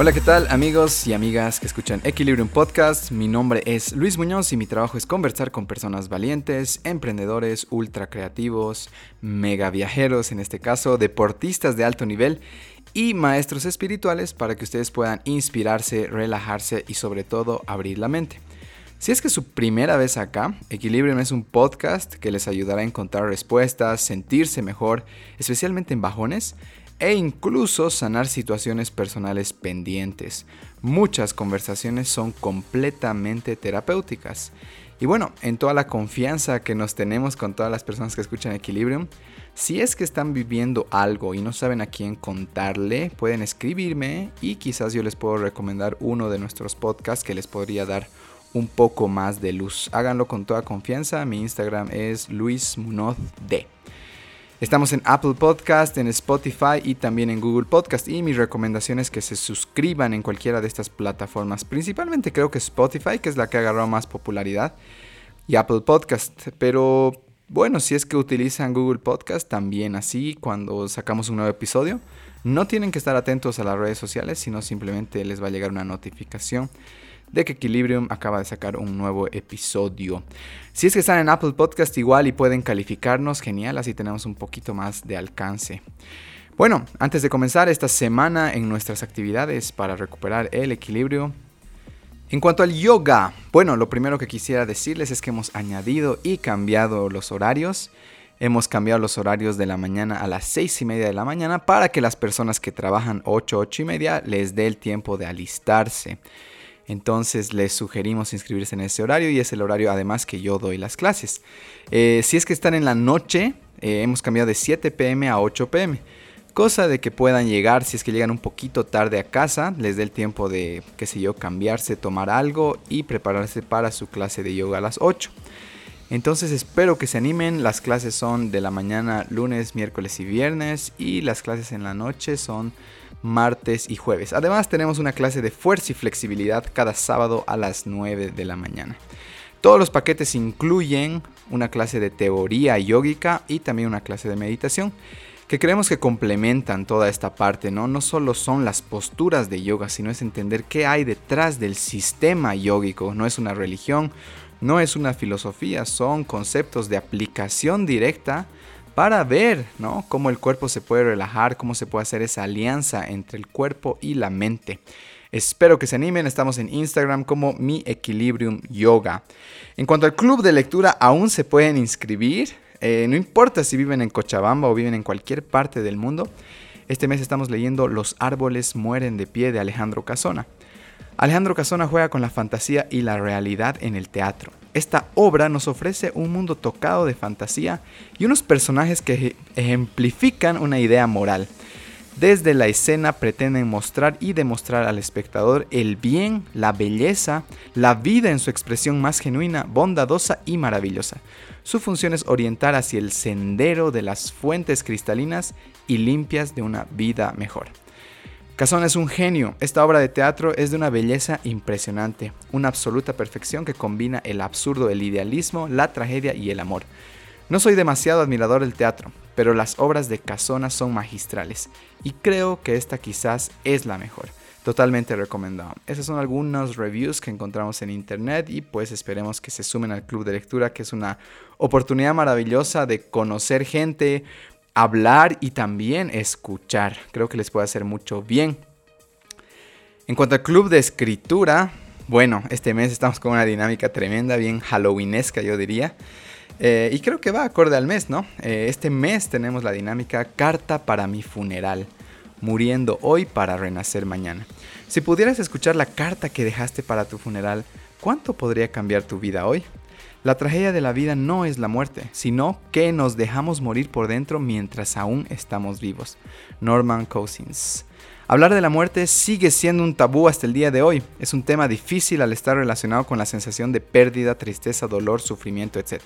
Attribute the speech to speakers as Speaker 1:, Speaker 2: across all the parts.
Speaker 1: Hola, ¿qué tal amigos y amigas que escuchan Equilibrium Podcast? Mi nombre es Luis Muñoz y mi trabajo es conversar con personas valientes, emprendedores, ultra creativos, mega viajeros en este caso, deportistas de alto nivel y maestros espirituales para que ustedes puedan inspirarse, relajarse y sobre todo abrir la mente. Si es que es su primera vez acá, Equilibrium es un podcast que les ayudará a encontrar respuestas, sentirse mejor, especialmente en bajones, e incluso sanar situaciones personales pendientes. Muchas conversaciones son completamente terapéuticas. Y bueno, en toda la confianza que nos tenemos con todas las personas que escuchan Equilibrium, si es que están viviendo algo y no saben a quién contarle, pueden escribirme y quizás yo les puedo recomendar uno de nuestros podcasts que les podría dar un poco más de luz. Háganlo con toda confianza. Mi Instagram es Luis Munoz D. Estamos en Apple Podcast, en Spotify y también en Google Podcast. Y mi recomendación es que se suscriban en cualquiera de estas plataformas. Principalmente creo que Spotify, que es la que ha agarrado más popularidad, y Apple Podcast. Pero bueno, si es que utilizan Google Podcast, también así cuando sacamos un nuevo episodio. No tienen que estar atentos a las redes sociales, sino simplemente les va a llegar una notificación de que Equilibrium acaba de sacar un nuevo episodio. Si es que están en Apple Podcast igual y pueden calificarnos, genial, así tenemos un poquito más de alcance. Bueno, antes de comenzar esta semana en nuestras actividades para recuperar el equilibrio, en cuanto al yoga, bueno, lo primero que quisiera decirles es que hemos añadido y cambiado los horarios. Hemos cambiado los horarios de la mañana a las 6 y media de la mañana para que las personas que trabajan 8, 8 y media les dé el tiempo de alistarse. Entonces les sugerimos inscribirse en ese horario y es el horario además que yo doy las clases. Eh, si es que están en la noche, eh, hemos cambiado de 7 pm a 8 pm. Cosa de que puedan llegar, si es que llegan un poquito tarde a casa, les dé el tiempo de, qué sé yo, cambiarse, tomar algo y prepararse para su clase de yoga a las 8. Entonces espero que se animen. Las clases son de la mañana lunes, miércoles y viernes y las clases en la noche son martes y jueves. Además tenemos una clase de fuerza y flexibilidad cada sábado a las 9 de la mañana. Todos los paquetes incluyen una clase de teoría yógica y también una clase de meditación que creemos que complementan toda esta parte, ¿no? No solo son las posturas de yoga, sino es entender qué hay detrás del sistema yógico. No es una religión, no es una filosofía, son conceptos de aplicación directa para ver ¿no? cómo el cuerpo se puede relajar, cómo se puede hacer esa alianza entre el cuerpo y la mente. Espero que se animen, estamos en Instagram como Mi Equilibrium Yoga. En cuanto al club de lectura, aún se pueden inscribir, eh, no importa si viven en Cochabamba o viven en cualquier parte del mundo. Este mes estamos leyendo Los árboles mueren de pie de Alejandro Casona. Alejandro Casona juega con la fantasía y la realidad en el teatro. Esta obra nos ofrece un mundo tocado de fantasía y unos personajes que ejemplifican una idea moral. Desde la escena pretenden mostrar y demostrar al espectador el bien, la belleza, la vida en su expresión más genuina, bondadosa y maravillosa. Su función es orientar hacia el sendero de las fuentes cristalinas y limpias de una vida mejor. Casona es un genio. Esta obra de teatro es de una belleza impresionante, una absoluta perfección que combina el absurdo, el idealismo, la tragedia y el amor. No soy demasiado admirador del teatro, pero las obras de Casona son magistrales y creo que esta quizás es la mejor. Totalmente recomendado. Esas son algunos reviews que encontramos en internet y pues esperemos que se sumen al club de lectura que es una oportunidad maravillosa de conocer gente, hablar y también escuchar. Creo que les puede hacer mucho bien. En cuanto al club de escritura, bueno, este mes estamos con una dinámica tremenda, bien halloweenesca yo diría. Eh, y creo que va acorde al mes, ¿no? Eh, este mes tenemos la dinámica Carta para mi funeral, muriendo hoy para renacer mañana. Si pudieras escuchar la carta que dejaste para tu funeral, ¿cuánto podría cambiar tu vida hoy? La tragedia de la vida no es la muerte, sino que nos dejamos morir por dentro mientras aún estamos vivos. Norman Cousins. Hablar de la muerte sigue siendo un tabú hasta el día de hoy. Es un tema difícil al estar relacionado con la sensación de pérdida, tristeza, dolor, sufrimiento, etc.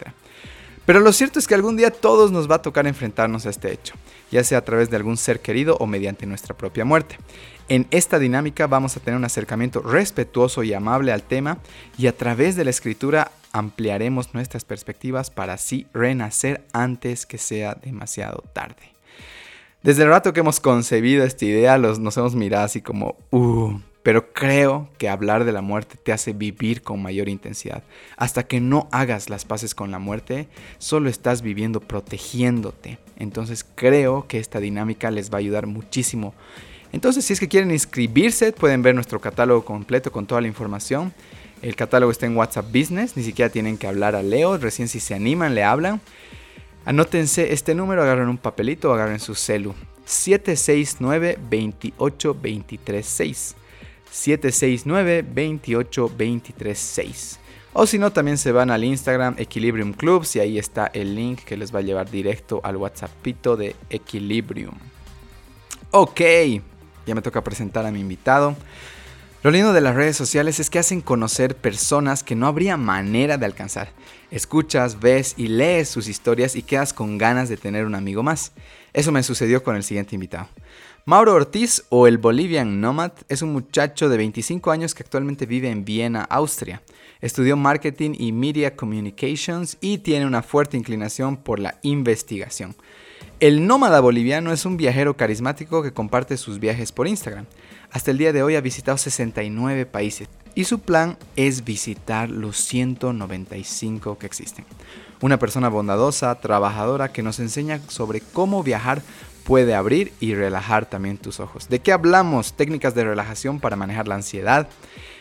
Speaker 1: Pero lo cierto es que algún día todos nos va a tocar enfrentarnos a este hecho, ya sea a través de algún ser querido o mediante nuestra propia muerte. En esta dinámica vamos a tener un acercamiento respetuoso y amable al tema y a través de la escritura ampliaremos nuestras perspectivas para así renacer antes que sea demasiado tarde. Desde el rato que hemos concebido esta idea, los, nos hemos mirado así como, uh, pero creo que hablar de la muerte te hace vivir con mayor intensidad. Hasta que no hagas las paces con la muerte, solo estás viviendo protegiéndote. Entonces creo que esta dinámica les va a ayudar muchísimo. Entonces si es que quieren inscribirse, pueden ver nuestro catálogo completo con toda la información. El catálogo está en WhatsApp Business, ni siquiera tienen que hablar a Leo, recién si se animan le hablan. Anótense este número, agarren un papelito agarren su celu. 769 28 769-28-23-6. O si no, también se van al Instagram Equilibrium Clubs y ahí está el link que les va a llevar directo al WhatsAppito de Equilibrium. Ok, ya me toca presentar a mi invitado. Lo lindo de las redes sociales es que hacen conocer personas que no habría manera de alcanzar. Escuchas, ves y lees sus historias y quedas con ganas de tener un amigo más. Eso me sucedió con el siguiente invitado. Mauro Ortiz o el Bolivian Nomad es un muchacho de 25 años que actualmente vive en Viena, Austria. Estudió marketing y media communications y tiene una fuerte inclinación por la investigación. El nómada boliviano es un viajero carismático que comparte sus viajes por Instagram. Hasta el día de hoy ha visitado 69 países y su plan es visitar los 195 que existen. Una persona bondadosa, trabajadora que nos enseña sobre cómo viajar puede abrir y relajar también tus ojos. ¿De qué hablamos? Técnicas de relajación para manejar la ansiedad.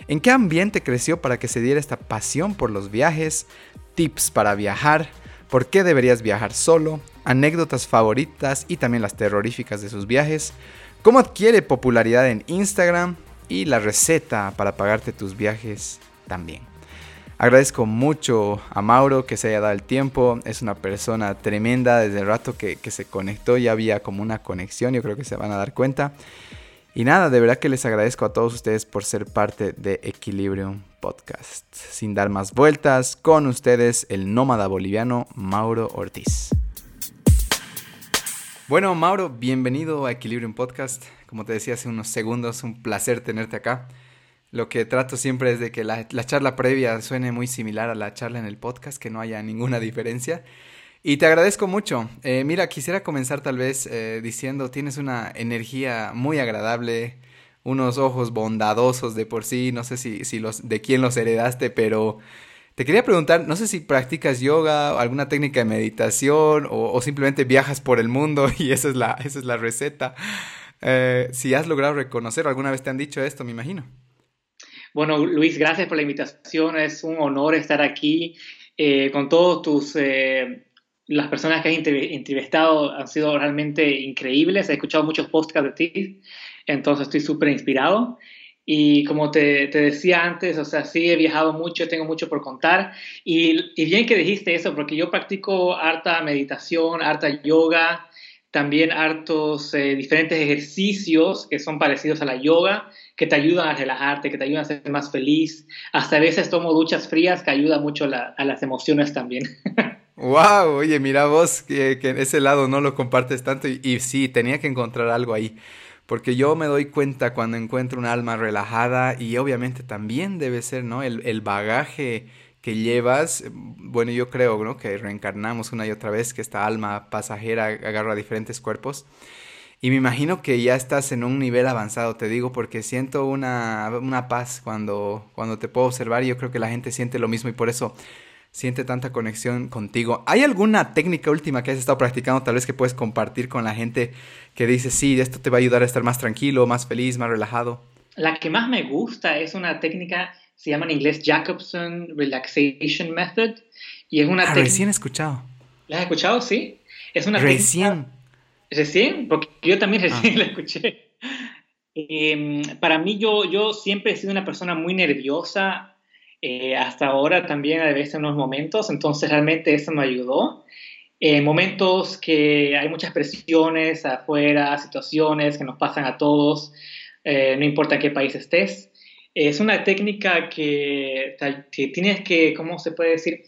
Speaker 1: ¿En qué ambiente creció para que se diera esta pasión por los viajes? Tips para viajar. ¿Por qué deberías viajar solo? Anécdotas favoritas y también las terroríficas de sus viajes. ¿Cómo adquiere popularidad en Instagram? Y la receta para pagarte tus viajes también. Agradezco mucho a Mauro que se haya dado el tiempo. Es una persona tremenda. Desde el rato que, se conectó ya había como una conexión. Yo creo que se van a dar cuenta. Y nada, de verdad que les agradezco a todos ustedes por ser parte de Equilibrium Podcast. Sin dar más vueltas, con ustedes el nómada boliviano Mauro Ortiz. Bueno, Mauro, bienvenido a Equilibrium Podcast. Como te decía hace unos segundos, un placer tenerte acá. Lo que trato siempre es de que la, charla previa suene muy similar a la charla en el podcast, que no haya ninguna diferencia. Y te agradezco mucho. Eh, mira, quisiera comenzar tal vez eh, diciendo, tienes una energía muy agradable, unos ojos bondadosos de por sí, no sé si, si los, de quién los heredaste, pero te quería preguntar, no sé si practicas yoga, o alguna técnica de meditación o, simplemente viajas por el mundo y esa es la, esa es la receta. Eh, si has logrado reconocer, alguna vez te han dicho esto, me imagino.
Speaker 2: Bueno, Luis, gracias por la invitación. Es un honor estar aquí eh, con todos tus... Eh, las personas que has entrevistado han sido realmente increíbles. He escuchado muchos podcasts de ti, entonces estoy súper inspirado. Y como te, te, decía antes, o sea, sí he viajado mucho, tengo mucho por contar. Y, y bien que dijiste eso, porque yo practico harta meditación, harta yoga, también hartos eh, diferentes ejercicios que son parecidos a la yoga, que te ayudan a relajarte, que te ayudan a ser más feliz. Hasta a veces tomo duchas frías que ayuda mucho a las emociones también.
Speaker 1: wow, oye, mira vos que, que, ese lado no lo compartes tanto y sí, tenía que encontrar algo ahí. Porque yo me doy cuenta cuando encuentro un alma relajada y obviamente también debe ser, ¿no? El, el bagaje que llevas, bueno, yo creo, ¿no? Que reencarnamos una y otra vez, que esta alma pasajera agarra diferentes cuerpos. Y me imagino que ya estás en un nivel avanzado, te digo, porque siento una, una paz cuando, cuando te puedo observar y yo creo que la gente siente lo mismo y por eso siente tanta conexión contigo. ¿Hay alguna técnica última que has estado practicando, tal vez que puedes compartir con la gente que dice, sí, esto te va a ayudar a estar más tranquilo, más feliz, más relajado?
Speaker 2: La que más me gusta es una técnica se llama en inglés Jacobson Relaxation Method. Y es una
Speaker 1: ah, Recién escuchado.
Speaker 2: ¿La has escuchado? Sí. Es una
Speaker 1: Recién.
Speaker 2: Recién, porque yo también ah. recién la escuché. Em, para mí, yo, yo siempre he sido una persona muy nerviosa, eh, hasta ahora también a veces en unos momentos, entonces realmente eso me ayudó. En momentos que hay muchas presiones afuera, situaciones que nos pasan a todos, eh, no importa qué país estés, es una técnica que, tienes que, ¿cómo se puede decir?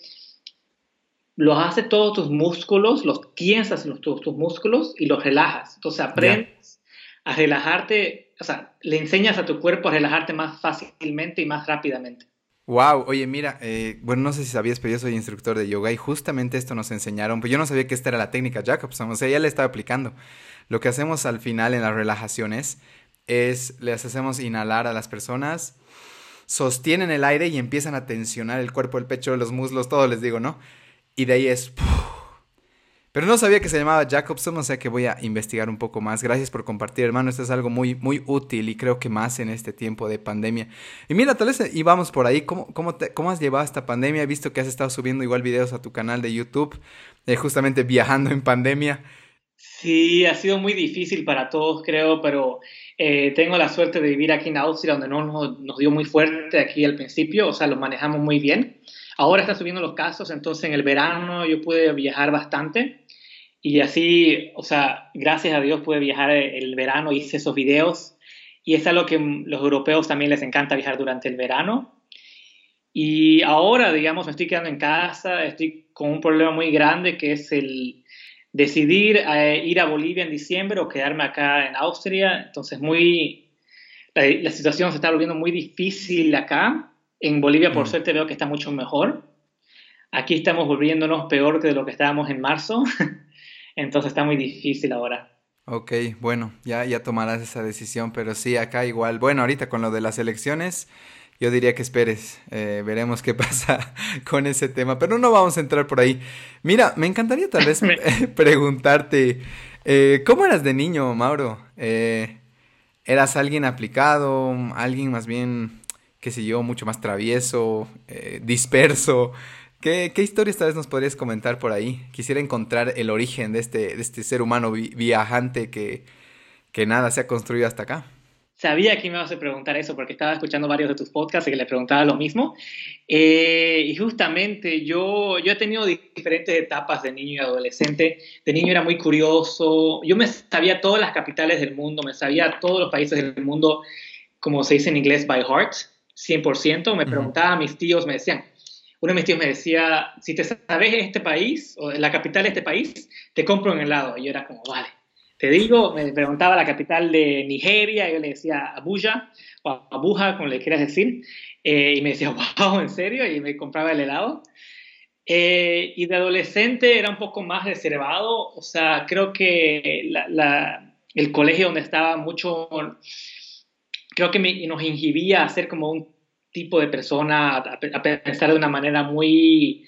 Speaker 2: Los hace todos tus músculos, los tiensas los, tus, músculos y los relajas. Entonces aprendes a relajarte, o sea, le enseñas a tu cuerpo a relajarte más fácilmente y más rápidamente.
Speaker 1: Wow, oye, mira, eh, bueno, no sé si sabías, pero yo soy instructor de yoga y justamente esto nos enseñaron, pues yo no sabía que esta era la técnica Jacobson, o sea, ya le estaba aplicando. lo que hacemos al final en las relajaciones es les hacemos inhalar a las personas, sostienen el aire y empiezan a tensionar el cuerpo, el pecho, los muslos, todo les digo, ¿no? Y de ahí es... Pero no sabía que se llamaba Jacobson, o sea que voy a investigar un poco más. Gracias por compartir, hermano. Esto es algo muy, muy útil y creo que más en este tiempo de pandemia. Y mira, tal vez y vamos por ahí. ¿Cómo, cómo, te, ¿Cómo has llevado esta pandemia? He visto que has estado subiendo igual videos a tu canal de YouTube, eh, justamente viajando en pandemia.
Speaker 2: Sí, ha sido muy difícil para todos, creo, pero eh, tengo la suerte de vivir aquí en Austria, donde no nos, nos, dio muy fuerte aquí al principio, o sea, lo manejamos muy bien. Ahora están subiendo los casos, entonces en el verano yo pude viajar bastante y así, o sea, gracias a Dios pude viajar el verano, hice esos videos y es algo que los europeos también les encanta viajar durante el verano. Y ahora, digamos, me estoy quedando en casa, estoy con un problema muy grande que es el decidir eh, ir a Bolivia en diciembre o quedarme acá en Austria. Entonces, muy, la, situación se está volviendo muy difícil acá. En Bolivia, por mm. suerte, veo que está mucho mejor. Aquí estamos volviéndonos peor que de lo que estábamos en marzo. Entonces está muy difícil ahora.
Speaker 1: Ok, bueno, ya, ya tomarás esa decisión, pero sí, acá igual. Bueno, ahorita con lo de las elecciones, yo diría que esperes, eh, veremos qué pasa con ese tema, pero no vamos a entrar por ahí. Mira, me encantaría tal vez preguntarte, eh, ¿cómo eras de niño, Mauro? Eh, ¿Eras alguien aplicado, alguien más bien, qué sé yo, mucho más travieso, disperso? ¿Qué, ¿Qué, historias tal vez nos podrías comentar por ahí? Quisiera encontrar el origen de este, de este ser humano viajante que, que nada se ha construido hasta acá.
Speaker 2: Sabía que me ibas a preguntar eso porque estaba escuchando varios de tus podcasts y que le preguntaba lo mismo. Eh, y justamente yo, yo he tenido diferentes etapas de niño y adolescente. De niño era muy curioso. Yo me sabía todas las capitales del mundo, me sabía todos los países del mundo, como se dice en inglés, by heart, 100%. Me preguntaba a mis tíos, me decían, uno de mis tíos me decía, si te sabes este país, o la capital de este país, te compro un helado. Y yo era como, vale. Te digo, me preguntaba la capital de Nigeria, y yo le decía Abuja, o Abuja, como le quieras decir, eh, y me decía, wow, ¿en serio? Y me compraba el helado. Eh, y de adolescente era un poco más reservado, o sea, creo que el colegio donde estaba mucho, creo que me, nos inhibía a ser como un tipo de persona, a, pensar de una manera muy,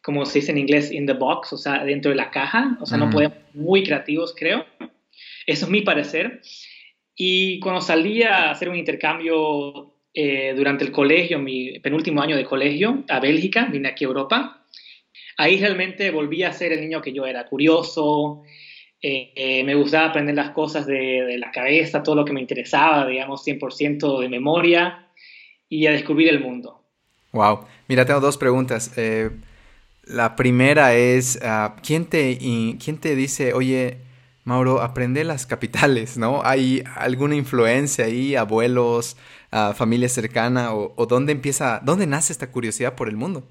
Speaker 2: como se dice en inglés, in the box, o sea, dentro de la caja, o sea, no podemos, muy creativos, creo. Eso es mi parecer. Y cuando salí a hacer un intercambio eh, durante el colegio, mi penúltimo año de colegio, a Bélgica, vine aquí a Europa, ahí realmente volví a ser el niño que yo era, curioso, eh, eh, me gustaba aprender las cosas de, de, la cabeza, todo lo que me interesaba, digamos, 100% de memoria y a descubrir el mundo.
Speaker 1: Wow. Mira, tengo dos preguntas. Eh, la primera es, uh, ¿quién, te, ¿quién te dice, oye, Mauro, aprende las capitales, ¿no? ¿Hay alguna influencia ahí, abuelos, uh, familia cercana, o, o, dónde empieza, dónde nace esta curiosidad por el mundo?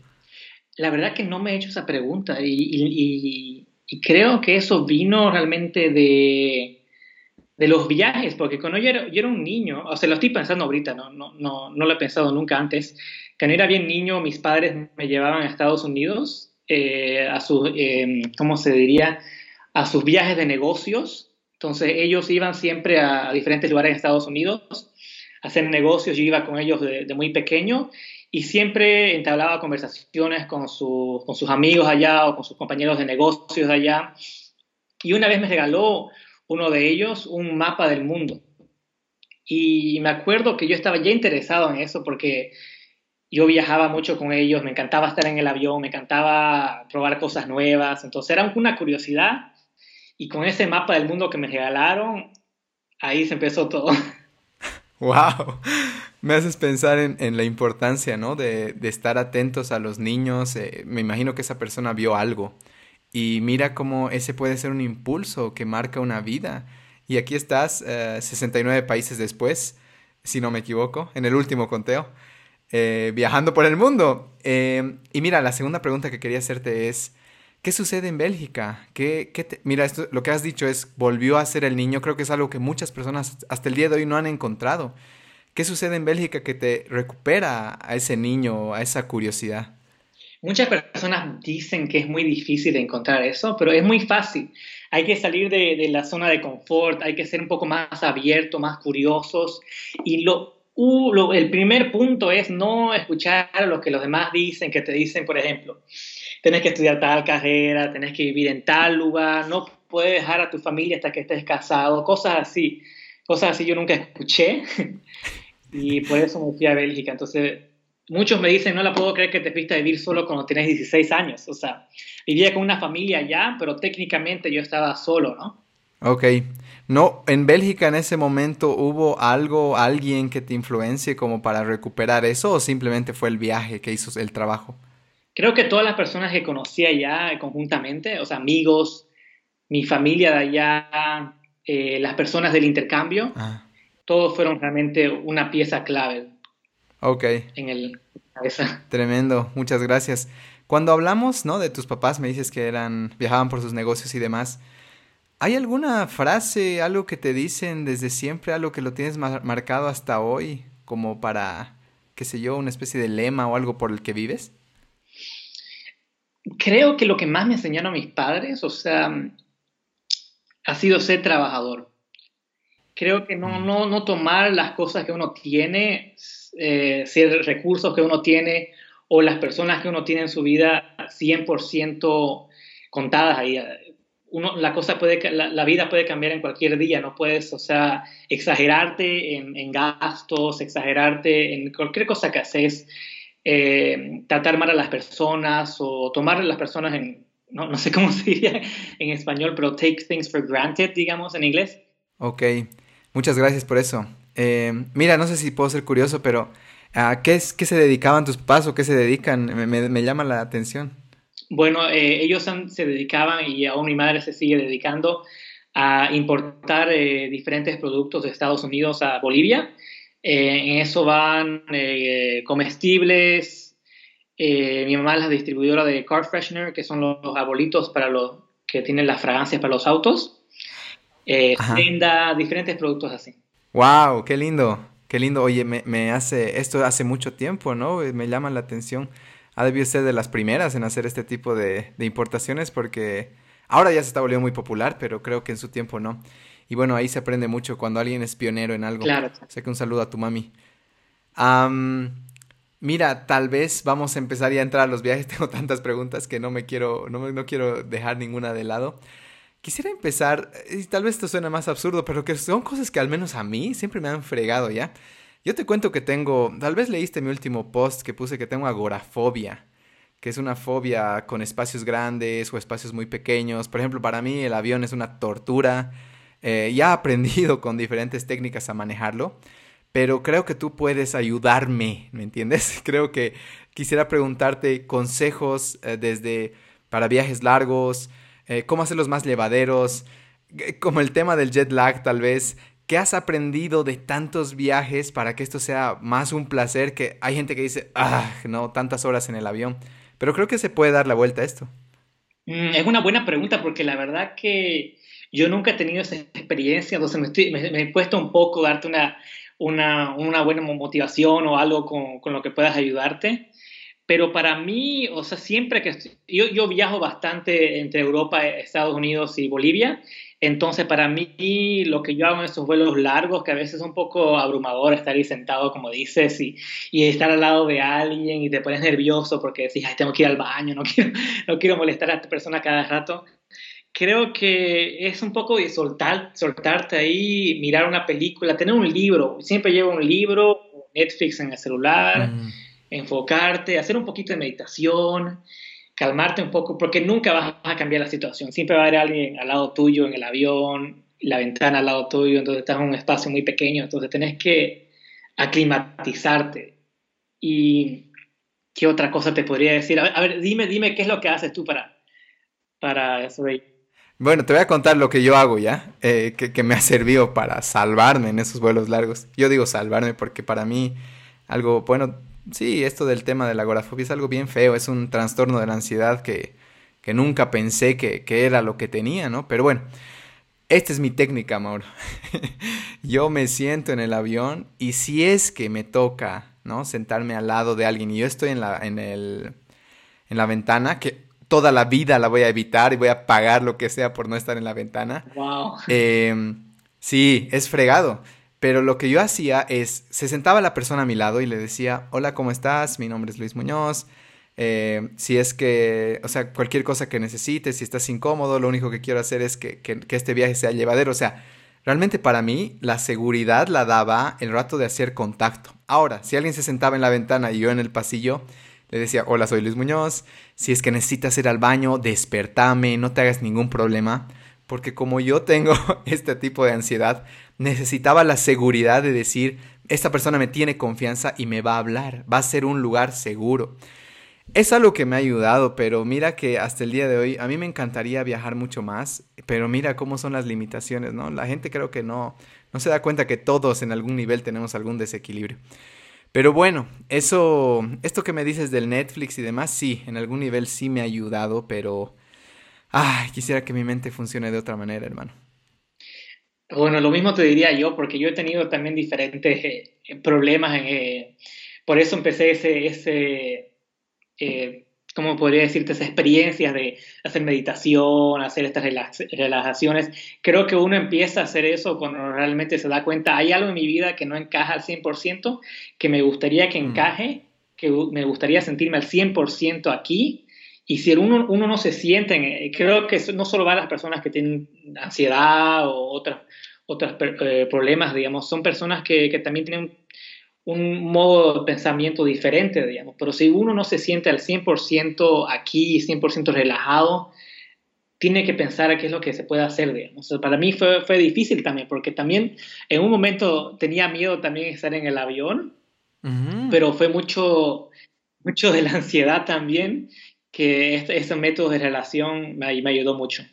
Speaker 2: La verdad que no me he hecho esa pregunta y, y, y creo que eso vino realmente de, de los viajes, porque cuando yo era, un niño, o sea, lo estoy pensando ahorita, no, no, no, no lo he pensado nunca antes, cuando era bien niño, mis padres me llevaban a Estados Unidos eh, a sus, eh, ¿cómo se diría? A sus viajes de negocios. Entonces ellos iban siempre a, diferentes lugares en Estados Unidos a hacer negocios, yo iba con ellos de, de muy pequeño y siempre entablaba conversaciones con, su, con sus amigos allá o con sus compañeros de negocios allá. Y una vez me regaló uno de ellos un mapa del mundo. Y me acuerdo que yo estaba ya interesado en eso porque yo viajaba mucho con ellos, me encantaba estar en el avión, me encantaba probar cosas nuevas, entonces era una curiosidad y con ese mapa del mundo que me regalaron, ahí se empezó todo.
Speaker 1: ¡Wow! Me haces pensar en, la importancia, ¿no? De, estar atentos a los niños. Eh, me imagino que esa persona vio algo y mira cómo ese puede ser un impulso que marca una vida. Y aquí estás, 69 eh, países después, si no me equivoco, en el último conteo, eh, viajando por el mundo. Eh, y mira, la segunda pregunta que quería hacerte es, ¿qué sucede en Bélgica? ¿Qué, qué Mira, esto, lo que has dicho es, volvió a ser el niño. Creo que es algo que muchas personas hasta el día de hoy no han encontrado. ¿Qué sucede en Bélgica que te recupera a ese niño, a esa curiosidad?
Speaker 2: Muchas personas dicen que es muy difícil encontrar eso, pero es muy fácil. Hay que salir de, la zona de confort, hay que ser un poco más abiertos, más curiosos. Y lo, el primer punto es no escuchar lo que los demás dicen, que te dicen, por ejemplo, tenés que estudiar tal carrera, tenés que vivir en tal lugar, no puedes dejar a tu familia hasta que estés casado, cosas así. Cosas así yo nunca escuché y por eso me fui a Bélgica. Entonces, muchos me dicen, no la puedo creer que te fuiste a vivir solo cuando tienes 16 años. O sea, vivía con una familia allá, pero técnicamente yo estaba solo, ¿no?
Speaker 1: Ok. No, en Bélgica en ese momento hubo algo, alguien que te influencie como para recuperar eso o simplemente fue el viaje que hizo el trabajo?
Speaker 2: Creo que todas las personas que conocí allá conjuntamente, o sea, amigos, mi familia de allá, eh, las personas del intercambio, ah. todos fueron realmente una pieza clave.
Speaker 1: Ok.
Speaker 2: En el
Speaker 1: Tremendo, muchas gracias. Cuando hablamos, ¿no? De tus papás, me dices que eran, viajaban por sus negocios y demás. ¿Hay alguna frase, algo que te dicen desde siempre, algo que lo tienes marcado hasta hoy, como para, qué sé yo, una especie de lema o algo por el que vives?
Speaker 2: Creo que lo que más me enseñaron mis padres, o sea, ha sido ser trabajador. Creo que no, mm. no, no tomar las cosas que uno tiene, eh, ser recursos que uno tiene o las personas que uno tiene en su vida 100% contadas ahí. Uno, la, cosa puede, la, vida puede cambiar en cualquier día, no puedes, o sea, exagerarte en, gastos, exagerarte en cualquier cosa que haces, eh, tratar mal a las personas o tomar a las personas en, no, no, sé cómo se diría en español, pero take things for granted, digamos, en inglés.
Speaker 1: Ok, muchas gracias por eso. Eh, mira, no sé si puedo ser curioso, pero ¿a qué, es, qué se dedicaban tus papás o qué se dedican? Me, me, llama la atención.
Speaker 2: Bueno, eh, ellos se dedicaban y aún mi madre se sigue dedicando a importar eh, diferentes productos de Estados Unidos a Bolivia. en eso van comestibles, eh, mi mamá es la distribuidora de Car Freshener, que son los, arbolitos para los que tienen las fragancias para los autos. Eh, diferentes productos así.
Speaker 1: ¡Wow! ¡Qué lindo! ¡Qué lindo! Oye, me, hace. Esto hace mucho tiempo, ¿no? Me llama la atención. Ha debido ser de las primeras en hacer este tipo de, importaciones porque ahora ya se está volviendo muy popular, pero creo que en su tiempo no. Y bueno, ahí se aprende mucho cuando alguien es pionero en algo.
Speaker 2: Claro.
Speaker 1: O sea que un saludo a tu mami. Mira, tal vez vamos a empezar ya a entrar a los viajes. Tengo tantas preguntas que no me quiero, no, no quiero dejar ninguna de lado. Quisiera empezar, y tal vez esto suena más absurdo, pero que son cosas que al menos a mí siempre me han fregado ya. Yo te cuento que tengo, tal vez leíste mi último post que puse que tengo agorafobia, que es una fobia con espacios grandes o espacios muy pequeños. Por ejemplo, para mí el avión es una tortura. Eh, ya he aprendido con diferentes técnicas a manejarlo pero creo que tú puedes ayudarme, ¿me entiendes? Creo que quisiera preguntarte consejos eh, desde para viajes largos, eh, cómo hacerlos más llevaderos, eh, como el tema del jet lag tal vez. ¿Qué has aprendido de tantos viajes para que esto sea más un placer? Que hay gente que dice, ah, no, tantas horas en el avión. Pero creo que se puede dar la vuelta a esto.
Speaker 2: Mm, es una buena pregunta porque la verdad que yo nunca he tenido esa experiencia, entonces me, me, he puesto un poco darte una, una, una buena motivación o algo con, con, lo que puedas ayudarte. Pero para mí, o sea, siempre que yo, yo viajo bastante entre Europa, Estados Unidos y Bolivia, entonces para mí lo que yo hago en esos vuelos largos, que a veces es un poco abrumador estar ahí sentado, como dices, y, y estar al lado de alguien y te pones nervioso porque decís, ay, tengo que ir al baño, no quiero, no quiero molestar a esta persona cada rato creo que es un poco de soltar, soltarte ahí, mirar una película, tener un libro. Siempre llevo un libro, Netflix en el celular, mm. Enfocarte, hacer un poquito de meditación, calmarte un poco, porque nunca vas a cambiar la situación. Siempre va a haber alguien al lado tuyo en el avión, la ventana al lado tuyo, entonces estás en un espacio muy pequeño, entonces tenés que aclimatizarte. ¿Y qué otra cosa te podría decir? A ver, dime, dime qué es lo que haces tú para, para eso
Speaker 1: bueno, te voy a contar lo que yo hago ya, eh, que, me ha servido para salvarme en esos vuelos largos. Yo digo salvarme porque para mí algo, bueno, sí, esto del tema de la agorafobia es algo bien feo, es un trastorno de la ansiedad que, que nunca pensé que, que, era lo que tenía, ¿no? Pero bueno, esta es mi técnica, Mauro. yo me siento en el avión y si es que me toca, ¿no? Sentarme al lado de alguien y yo estoy en, la, en el en la ventana, que toda la vida la voy a evitar y voy a pagar lo que sea por no estar en la ventana.
Speaker 2: Wow.
Speaker 1: Em, sí, es fregado. Pero lo que yo hacía es, se sentaba la persona a mi lado y le decía, hola, ¿cómo estás? Mi nombre es Luis Muñoz. Eh, si es que, o sea, cualquier cosa que necesites, si estás incómodo, lo único que quiero hacer es que, que este viaje sea llevadero. O sea, realmente para mí la seguridad la daba el rato de hacer contacto. Ahora, si alguien se sentaba en la ventana y yo en el pasillo, le decía, hola, soy Luis Muñoz. Si es que necesitas ir al baño, despertame, no te hagas ningún problema. Porque como yo tengo este tipo de ansiedad, necesitaba la seguridad de decir, esta persona me tiene confianza y me va a hablar, va a ser un lugar seguro. Es algo que me ha ayudado, pero mira que hasta el día de hoy a mí me encantaría viajar mucho más, pero mira cómo son las limitaciones, ¿no? La gente creo que no, no se da cuenta que todos en algún nivel tenemos algún desequilibrio. Pero bueno, eso, esto que me dices del Netflix y demás, sí, en algún nivel sí me ha ayudado, pero, ay, quisiera que mi mente funcione de otra manera, hermano.
Speaker 2: Bueno, lo mismo te diría yo, porque yo he tenido también diferentes eh, problemas. Eh, por eso empecé ese, ese eh, ¿cómo podría decirte? Esas experiencias de hacer meditación, hacer estas relajaciones. Creo que uno empieza a hacer eso cuando realmente se da cuenta, hay algo en mi vida que no encaja al 100%, que me gustaría que mm. encaje, que me gustaría sentirme al 100% aquí. Y si uno, uno no se siente, creo que no solo va a las personas que tienen ansiedad o otros otros eh, problemas, digamos, son personas que, que también tienen un modo de pensamiento diferente, digamos. Pero si uno no se siente al 100% aquí, 100% relajado, tiene que pensar qué es lo que se puede hacer, digamos. para mí fue, fue, difícil también, porque también en un momento tenía miedo también estar en el avión, pero fue mucho, mucho de la ansiedad también, que este, ese método de relación me, me ayudó mucho.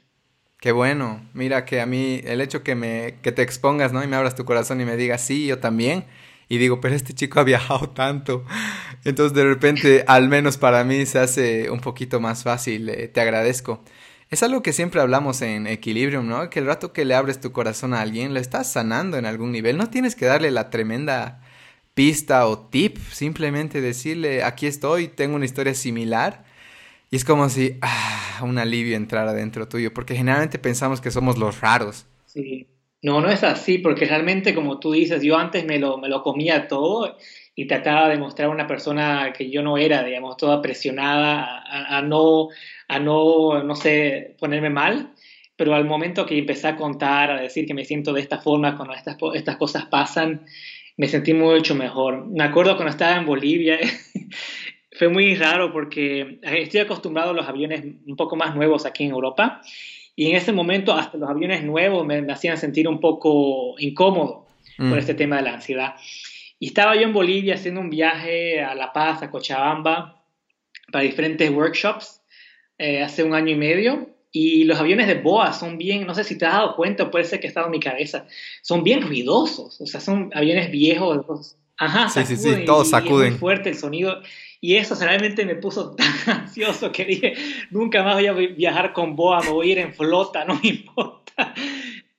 Speaker 1: Qué bueno. Mira que a mí el hecho que me que te expongas, ¿no? Y me abras tu corazón y me digas, "Sí, yo también." Y digo, "Pero este chico ha viajado tanto." Entonces, de repente, al menos para mí se hace un poquito más fácil. Eh, te agradezco. Es algo que siempre hablamos en Equilibrium, ¿no? Que el rato que le abres tu corazón a alguien, lo estás sanando en algún nivel. No tienes que darle la tremenda pista o tip, simplemente decirle, aquí estoy, tengo una historia similar. Y es como si, ah, un alivio entrara dentro tuyo, porque generalmente pensamos que somos los raros.
Speaker 2: Sí. No, no es así, porque realmente, como tú dices, yo antes me lo, me lo comía todo y trataba de mostrar a una persona que yo no era, digamos, toda presionada a, no, a no, no sé, ponerme mal. Pero al momento que empecé a contar, a decir que me siento de esta forma cuando estas, estas cosas pasan, me sentí mucho mejor. Me acuerdo cuando estaba en Bolivia, fue muy raro porque estoy acostumbrado a los aviones un poco más nuevos aquí en Europa y en ese momento hasta los aviones nuevos me, hacían sentir un poco incómodo por mm. este tema de la ansiedad. Y estaba yo en Bolivia haciendo un viaje a La Paz, a Cochabamba, para diferentes workshops eh, hace un año y medio. Y los aviones de BOA son bien, no sé si te has dado cuenta, puede ser que ha estado en mi cabeza, son bien ruidosos, o sea, son aviones viejos. Ajá,
Speaker 1: sí, sí, sí, todos sacuden.
Speaker 2: muy fuerte el sonido. Y eso realmente me puso tan ansioso que dije, nunca más voy a viajar con Boa, me voy a ir en flota, no me importa.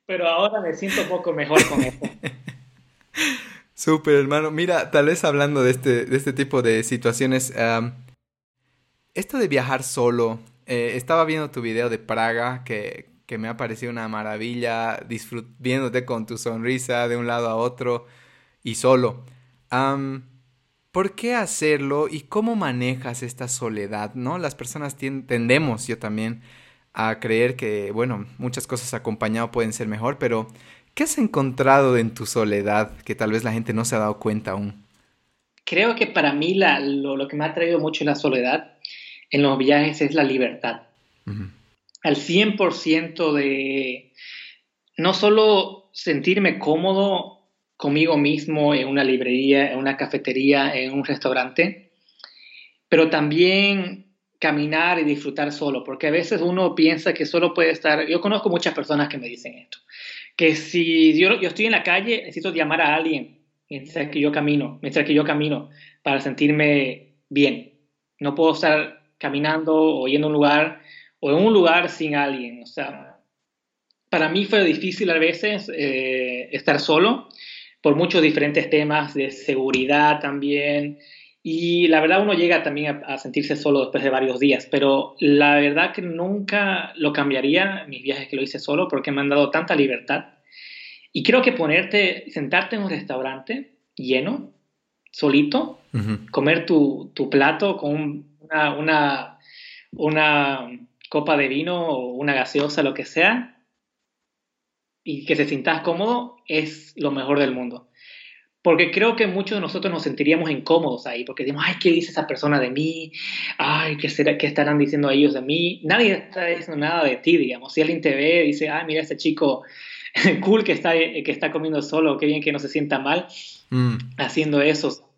Speaker 2: Pero ahora me siento un poco mejor con eso.
Speaker 1: Súper, hermano. Mira, tal vez hablando de este, de este tipo de situaciones, esto de viajar solo, eh, estaba viendo tu video de Praga, que, que me ha parecido una maravilla, viéndote con tu sonrisa de un lado a otro y solo. ¿Por qué hacerlo y cómo manejas esta soledad? ¿No? Las personas tendemos, yo también, a creer que, bueno, muchas cosas acompañado pueden ser mejor, pero ¿qué has encontrado en tu soledad que tal vez la gente no se ha dado cuenta aún?
Speaker 2: Creo que para mí lo, que me ha traído mucho la soledad en los viajes es la libertad. Al 100% de no solo sentirme cómodo conmigo mismo en una librería, en una cafetería, en un restaurante, pero también caminar y disfrutar solo, porque a veces uno piensa que solo puede estar, yo conozco muchas personas que me dicen esto, que si yo, estoy en la calle, necesito llamar a alguien mientras que yo camino, mientras que yo camino, para sentirme bien. No puedo estar caminando o yendo a un lugar o en un lugar sin alguien. O sea, para mí fue difícil a veces eh, estar solo por muchos diferentes temas de seguridad también. Y la verdad uno llega también a, sentirse solo después de varios días, pero la verdad que nunca lo cambiaría mis viajes que lo hice solo porque me han dado tanta libertad. Y creo que ponerte, sentarte en un restaurante lleno, solito, comer tu, tu, plato con una, una, una copa de vino o una gaseosa, lo que sea, y que se sientas cómodo, es lo mejor del mundo. Porque creo que muchos de nosotros nos sentiríamos incómodos ahí, porque decimos, ay, ¿qué dice esa persona de mí? Ay, ¿qué, será, qué estarán diciendo ellos de mí? Nadie está diciendo nada de ti, digamos. Si alguien te ve, dice, ay, mira ese chico cool que está, que está comiendo solo, qué bien que no se sienta mal mm. haciendo eso.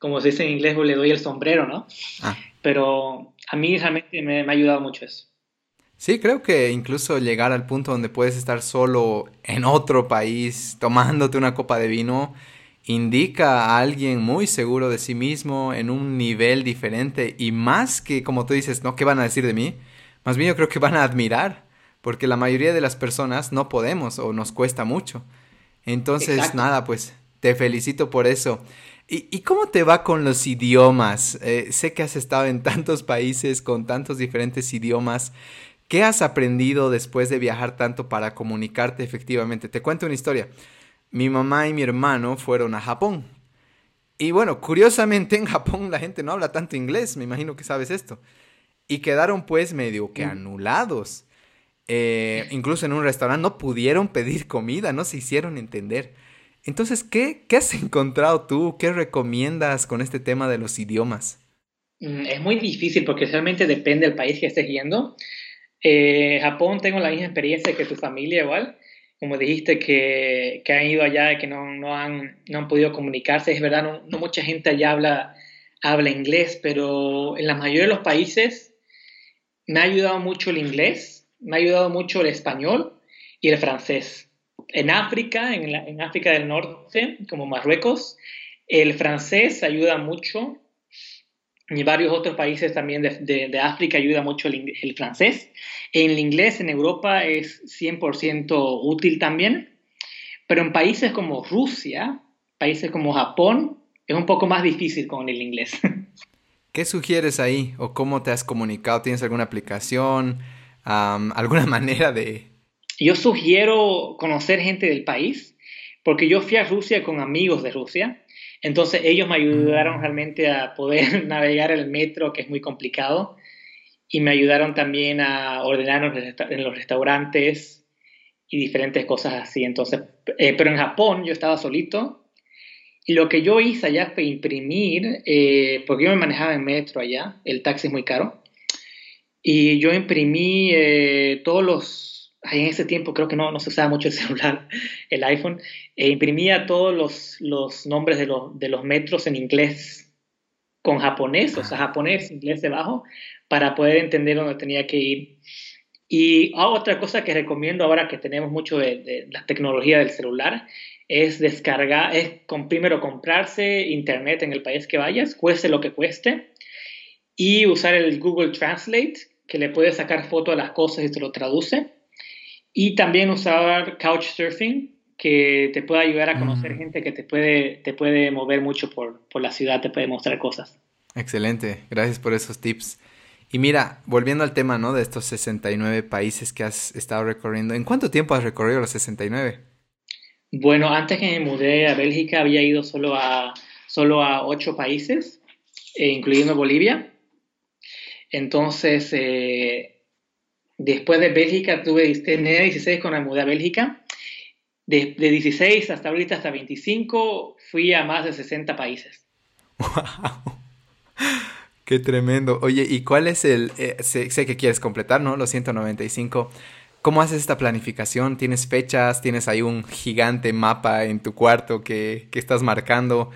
Speaker 2: Como se dice en inglés, le doy el sombrero, ¿no? Ah. Pero a mí realmente me, me ha ayudado mucho eso.
Speaker 1: Sí, creo que incluso llegar al punto donde puedes estar solo en otro país tomándote una copa de vino indica a alguien muy seguro de sí mismo en un nivel diferente y más que como tú dices, ¿no? ¿Qué van a decir de mí? Más bien yo creo que van a admirar, porque la mayoría de las personas no podemos o nos cuesta mucho. Entonces, nada, pues te felicito por eso. ¿Y, cómo te va con los idiomas? Eh, sé que has estado en tantos países con tantos diferentes idiomas. ¿Qué has aprendido después de viajar tanto para comunicarte efectivamente? Te cuento una historia mi mamá y mi hermano fueron a Japón. Y bueno, curiosamente en Japón la gente no habla tanto inglés, me imagino que sabes esto. Y quedaron pues medio que mm. anulados. Eh, incluso en un restaurante no pudieron pedir comida, no se hicieron entender. Entonces, ¿qué, ¿qué has encontrado tú? ¿Qué recomiendas con este tema de los idiomas?
Speaker 2: Mm, es muy difícil porque realmente depende del país que estés yendo. Eh, Japón tengo la misma experiencia que tu familia igual como dijiste, que, han ido allá y que no, no, han, no han podido comunicarse. Es verdad, no, mucha gente allá habla, habla inglés, pero en la mayoría de los países me ha ayudado mucho el inglés, me ha ayudado mucho el español y el francés. En África, en África del Norte, como Marruecos, el francés ayuda mucho y varios otros países también de, de, África ayuda mucho el, el, francés. En el inglés en Europa es 100% útil también, pero en países como Rusia, países como Japón, es un poco más difícil con el inglés.
Speaker 1: ¿Qué sugieres ahí o cómo te has comunicado? ¿Tienes alguna aplicación, alguna manera de...?
Speaker 2: Yo sugiero conocer gente del país, porque yo fui a Rusia con amigos de Rusia entonces ellos me ayudaron mm. realmente a poder navegar el metro, que es muy complicado, y me ayudaron también a ordenar en los restaurantes y diferentes cosas así. Entonces, eh, pero en Japón yo estaba solito y lo que yo hice allá fue imprimir, eh, porque yo me manejaba en metro allá, el taxi es muy caro, y yo imprimí eh, todos los en ese tiempo creo que no, no se usaba mucho el celular, el iPhone, e imprimía todos los, los nombres de los, de los metros en inglés con japonés, o sea, japonés, inglés debajo, para poder entender dónde tenía que ir. Y otra cosa que recomiendo ahora que tenemos mucho de, la tecnología del celular es descargar, es con, primero comprarse internet en el país que vayas, cueste lo que cueste, y usar el Google Translate, que le puede sacar foto a las cosas y se lo traduce y también usar Couchsurfing, que te puede ayudar a conocer mm. gente que te puede, te puede mover mucho por, por la ciudad, te puede mostrar cosas.
Speaker 1: Excelente, gracias por esos tips. Y mira, volviendo al tema, ¿no? De estos 69 países que has estado recorriendo, ¿en cuánto tiempo has recorrido los 69?
Speaker 2: Bueno, antes que me mudé a Bélgica había ido solo a, solo a 8 países, eh, incluyendo Bolivia. Entonces, eh, Después de Bélgica tuve 16 con la mudé a Bélgica. De, 16 hasta ahorita, hasta 25, fui a más de 60 países.
Speaker 1: ¡Wow! ¡Qué tremendo! Oye, ¿y cuál es el... Eh, sé, que quieres completar, ¿no? Los 195. ¿Cómo haces esta planificación? ¿Tienes fechas? ¿Tienes ahí un gigante mapa en tu cuarto que, que estás marcando?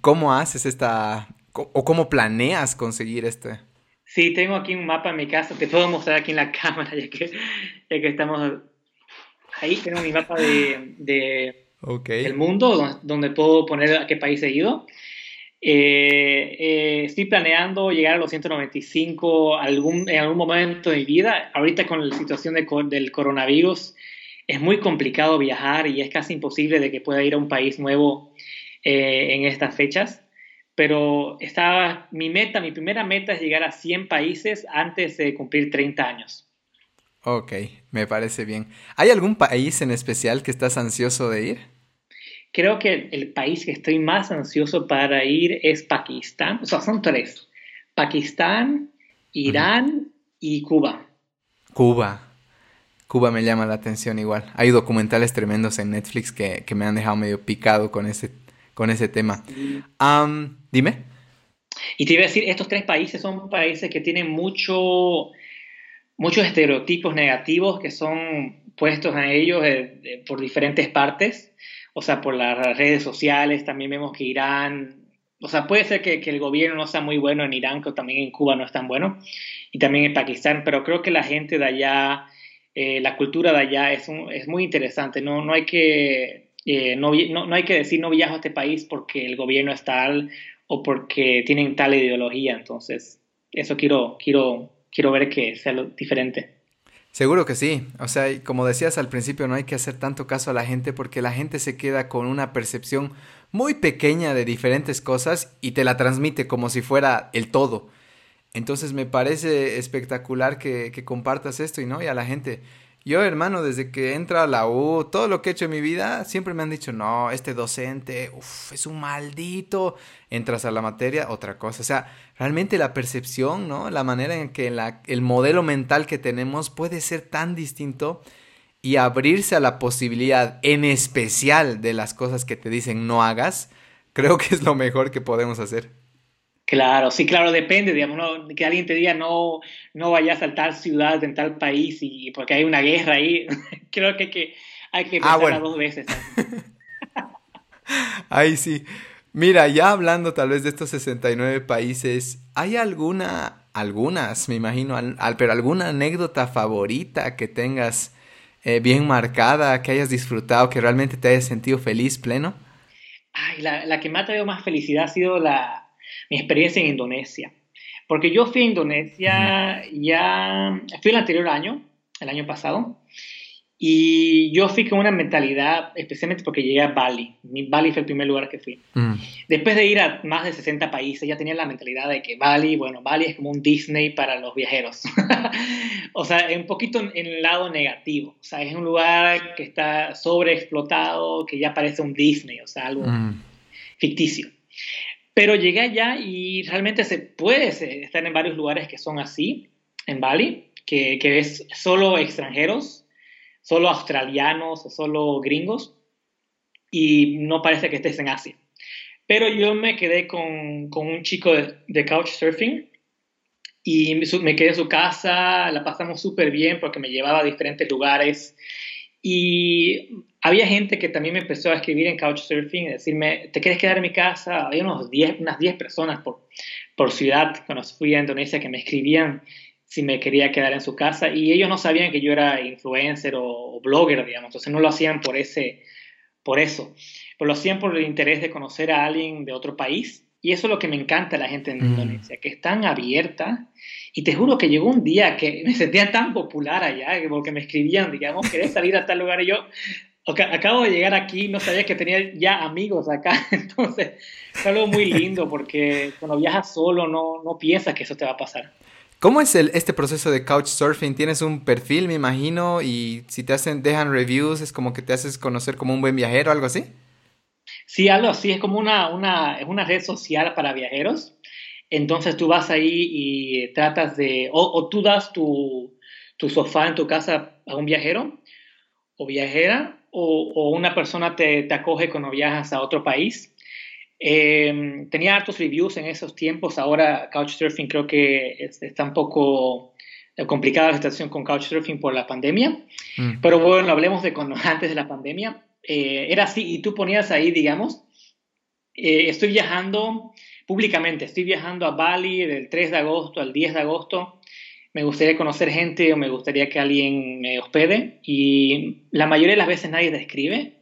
Speaker 1: ¿Cómo haces esta... o cómo planeas conseguir este,
Speaker 2: Sí, tengo aquí un mapa en mi casa, te puedo mostrar aquí en la cámara, ya que, ya que estamos ahí. Tengo mi mapa de, de del mundo, donde, puedo poner a qué país he ido. Eh, eh, estoy planeando llegar a los 195 algún, en algún momento de mi vida. Ahorita con la situación de, del coronavirus es muy complicado viajar y es casi imposible de que pueda ir a un país nuevo eh, en estas fechas pero estaba, mi meta, mi primera meta es llegar a 100 países antes de cumplir 30 años.
Speaker 1: Ok, me parece bien. ¿Hay algún país en especial que estás ansioso de ir?
Speaker 2: Creo que el país que estoy más ansioso para ir es Pakistán. O sea, son tres. Pakistán, Irán y Cuba.
Speaker 1: Cuba. Cuba me llama la atención igual. Hay documentales tremendos en Netflix que, me han dejado medio picado con ese, con ese tema. dime.
Speaker 2: Y te iba a decir, estos tres países son países que tienen mucho, muchos estereotipos negativos que son puestos a ellos eh, por diferentes partes o sea, por las redes sociales, también vemos que Irán, o sea, puede ser que, el gobierno no sea muy bueno en Irán, que también en Cuba no es tan bueno, y también en Pakistán, pero creo que la gente de allá, eh, la cultura de allá es, es muy interesante, no, no hay que... Eh, no, no, hay que decir no viajo a este país porque el gobierno es tal o porque tienen tal ideología. Entonces, eso quiero, quiero, quiero ver que sea lo diferente.
Speaker 1: Seguro que sí. O sea, como decías al principio, no hay que hacer tanto caso a la gente porque la gente se queda con una percepción muy pequeña de diferentes cosas y te la transmite como si fuera el todo. Entonces me parece espectacular que, que compartas esto y no, y a la gente, yo, hermano, desde que entra a la U, todo lo que he hecho en mi vida, siempre me han dicho, no, este docente, uff, es un maldito. Entras a la materia, otra cosa. O sea, realmente la percepción, ¿no? La manera en que la, el modelo mental que tenemos puede ser tan distinto y abrirse a la posibilidad, en especial de las cosas que te dicen no hagas, creo que es lo mejor que podemos hacer.
Speaker 2: Claro, sí, claro, depende, digamos, que alguien te diga no, no vayas a tal ciudad en tal país y porque hay una guerra ahí. Creo que, que hay que ah, pensar dos veces.
Speaker 1: Ahí sí. Mira, ya hablando tal vez de estos 69 países, ¿hay alguna, algunas, me imagino, pero alguna anécdota favorita que tengas eh, bien marcada, que hayas disfrutado, que realmente te hayas sentido feliz, pleno?
Speaker 2: Ay, la, la que me ha traído más felicidad ha sido la, mi experiencia en Indonesia. Porque yo fui a Indonesia ya, fui el anterior año, el año pasado, y yo fui con una mentalidad, especialmente porque llegué a Bali. Bali fue el primer lugar que fui. Mm. Después de ir a más de 60 países, ya tenía la mentalidad de que Bali, bueno, Bali es como un Disney para los viajeros. o sea, un poquito en el lado negativo. O sea, es un lugar que está sobreexplotado, que ya parece un Disney, o sea, algo mm. ficticio. Pero llegué allá y realmente se puede estar en varios lugares que son así, en Bali, que, que es solo extranjeros, solo australianos o solo gringos, y no parece que estés en Asia. Pero yo me quedé con, con un chico de, de Couchsurfing y me quedé en su casa, la pasamos súper bien porque me llevaba a diferentes lugares y había gente que también me empezó a escribir en Couchsurfing y decirme, ¿te quieres quedar en mi casa? Había unos 10, unas 10 personas por, por ciudad cuando fui a Indonesia que me escribían si me quería quedar en su casa y ellos no sabían que yo era influencer o, blogger, digamos, entonces no lo hacían por, ese, por eso, pero lo hacían por el interés de conocer a alguien de otro país y eso es lo que me encanta de la gente en mm. Indonesia, que es tan abierta y te juro que llegó un día que me sentía tan popular allá, porque me escribían, digamos, querés salir a tal lugar y yo, acabo de llegar aquí, no sabía que tenía ya amigos acá, entonces es algo muy lindo porque cuando viajas solo no, no piensas que eso te va a pasar.
Speaker 1: ¿Cómo es el, este proceso de couchsurfing? ¿Tienes un perfil, me imagino? Y si te hacen, dejan reviews, es como que te haces conocer como un buen viajero, algo así?
Speaker 2: Sí, algo así, es como una, una, es una red social para viajeros. Entonces tú vas ahí y tratas de, o, tú das tu, tu, sofá en tu casa a un viajero o viajera, o, una persona te, te, acoge cuando viajas a otro país. Em, tenía hartos reviews en esos tiempos, ahora Couchsurfing creo que está un poco complicada la situación con Couchsurfing por la pandemia, mm. pero bueno, hablemos de cuando, antes de la pandemia. Eh, era así, y tú ponías ahí, digamos, eh, estoy viajando públicamente. Estoy viajando a Bali del 3 de agosto al 10 de agosto. Me gustaría conocer gente o me gustaría que alguien me hospede y la mayoría de las veces nadie te escribe.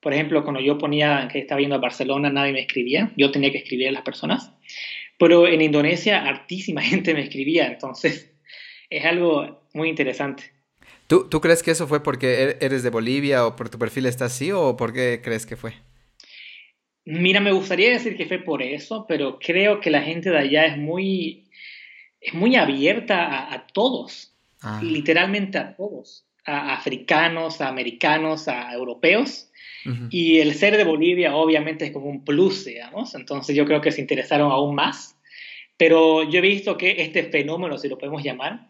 Speaker 2: Por ejemplo, cuando yo ponía que estaba viendo a Barcelona, nadie me escribía. Yo tenía que escribir a las personas. Pero en Indonesia, hartísima gente me escribía. Entonces, es algo muy interesante.
Speaker 1: ¿Tú, ¿Tú crees que eso fue porque er-, eres de Bolivia o por tu perfil está así o por qué crees que fue?
Speaker 2: Mira, me gustaría decir que fue por eso, pero creo que la gente de allá es muy, es muy abierta a, todos, ah. literalmente a todos, a africanos, a americanos, a europeos. Y el ser de Bolivia obviamente es como un plus, digamos, entonces yo creo que se interesaron aún más. Pero yo he visto que este fenómeno, si lo podemos llamar,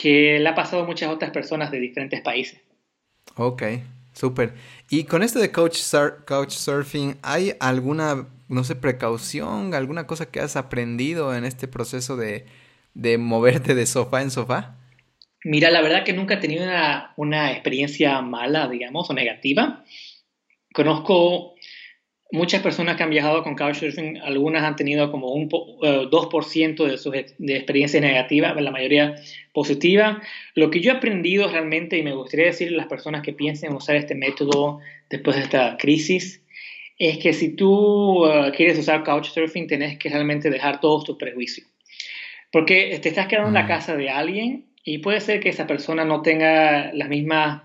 Speaker 2: que le ha pasado a muchas otras personas de diferentes países.
Speaker 1: Ok, súper. Y con esto de coach, coach surfing, ¿hay alguna, no sé, precaución, alguna cosa que has aprendido en este proceso de, de moverte de sofá en sofá?
Speaker 2: Mira, la verdad que nunca he tenido una, una experiencia mala, digamos, o negativa. Conozco muchas personas que han viajado con Couchsurfing, algunas han tenido como un 2% eh, de su de experiencia negativa, la mayoría positiva. Lo que yo he aprendido realmente, y me gustaría decirle a las personas que piensen usar este método después de esta crisis, es que si tú eh, quieres usar Couchsurfing, tenés que realmente dejar todos tus prejuicios. Porque te estás quedando en la mm. casa de alguien y puede ser que esa persona no tenga las mismas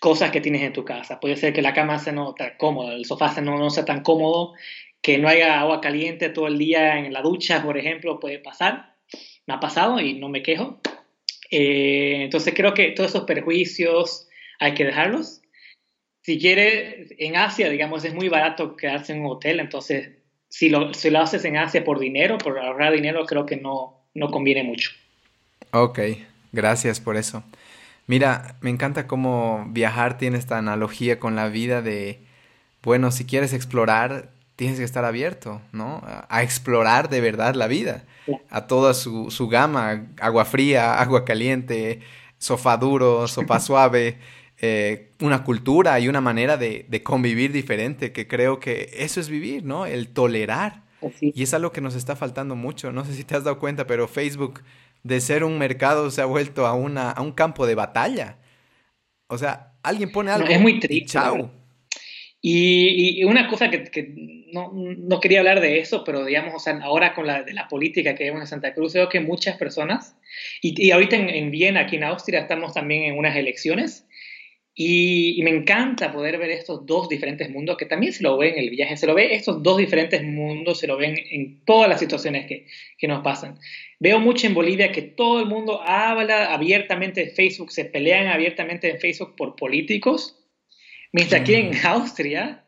Speaker 2: cosas que tienes en tu casa. Puede ser que la cama sea no tan cómoda, el sofá no, no sea tan cómodo, que no haya agua caliente todo el día en la ducha, por ejemplo, puede pasar. Me ha pasado y no me quejo. Eh, entonces creo que todos esos perjuicios hay que dejarlos. Si quieres, en Asia, digamos, es muy barato quedarse en un hotel, entonces si lo, si lo haces en Asia por dinero, por ahorrar dinero, creo que no, no conviene mucho.
Speaker 1: Ok, gracias por eso. Mira, me encanta cómo viajar tiene esta analogía con la vida de, bueno, si quieres explorar, tienes que estar abierto, ¿no? A, explorar de verdad la vida, a toda su, su gama, agua fría, agua caliente, sofá duro, sopa suave, eh, una cultura y una manera de, de, convivir diferente, que creo que eso es vivir, ¿no? El tolerar. Y es algo que nos está faltando mucho. No sé si te has dado cuenta, pero Facebook de ser un mercado se ha vuelto a, una, a un campo de batalla. O sea, alguien pone algo.
Speaker 2: es muy triste. Chao. Y, una cosa que, no, no, quería hablar de eso, pero digamos, o sea, ahora con la, de la política que vemos en Santa Cruz, veo que muchas personas, y, y ahorita en, en, Viena, aquí en Austria, estamos también en unas elecciones, y, me encanta poder ver estos dos diferentes mundos, que también se lo ve en el viaje, se lo ve estos dos diferentes mundos, se lo ven en todas las situaciones que, que nos pasan. Veo mucho en Bolivia que todo el mundo habla abiertamente de Facebook, se pelean abiertamente en Facebook por políticos, mientras aquí en mm. Austria,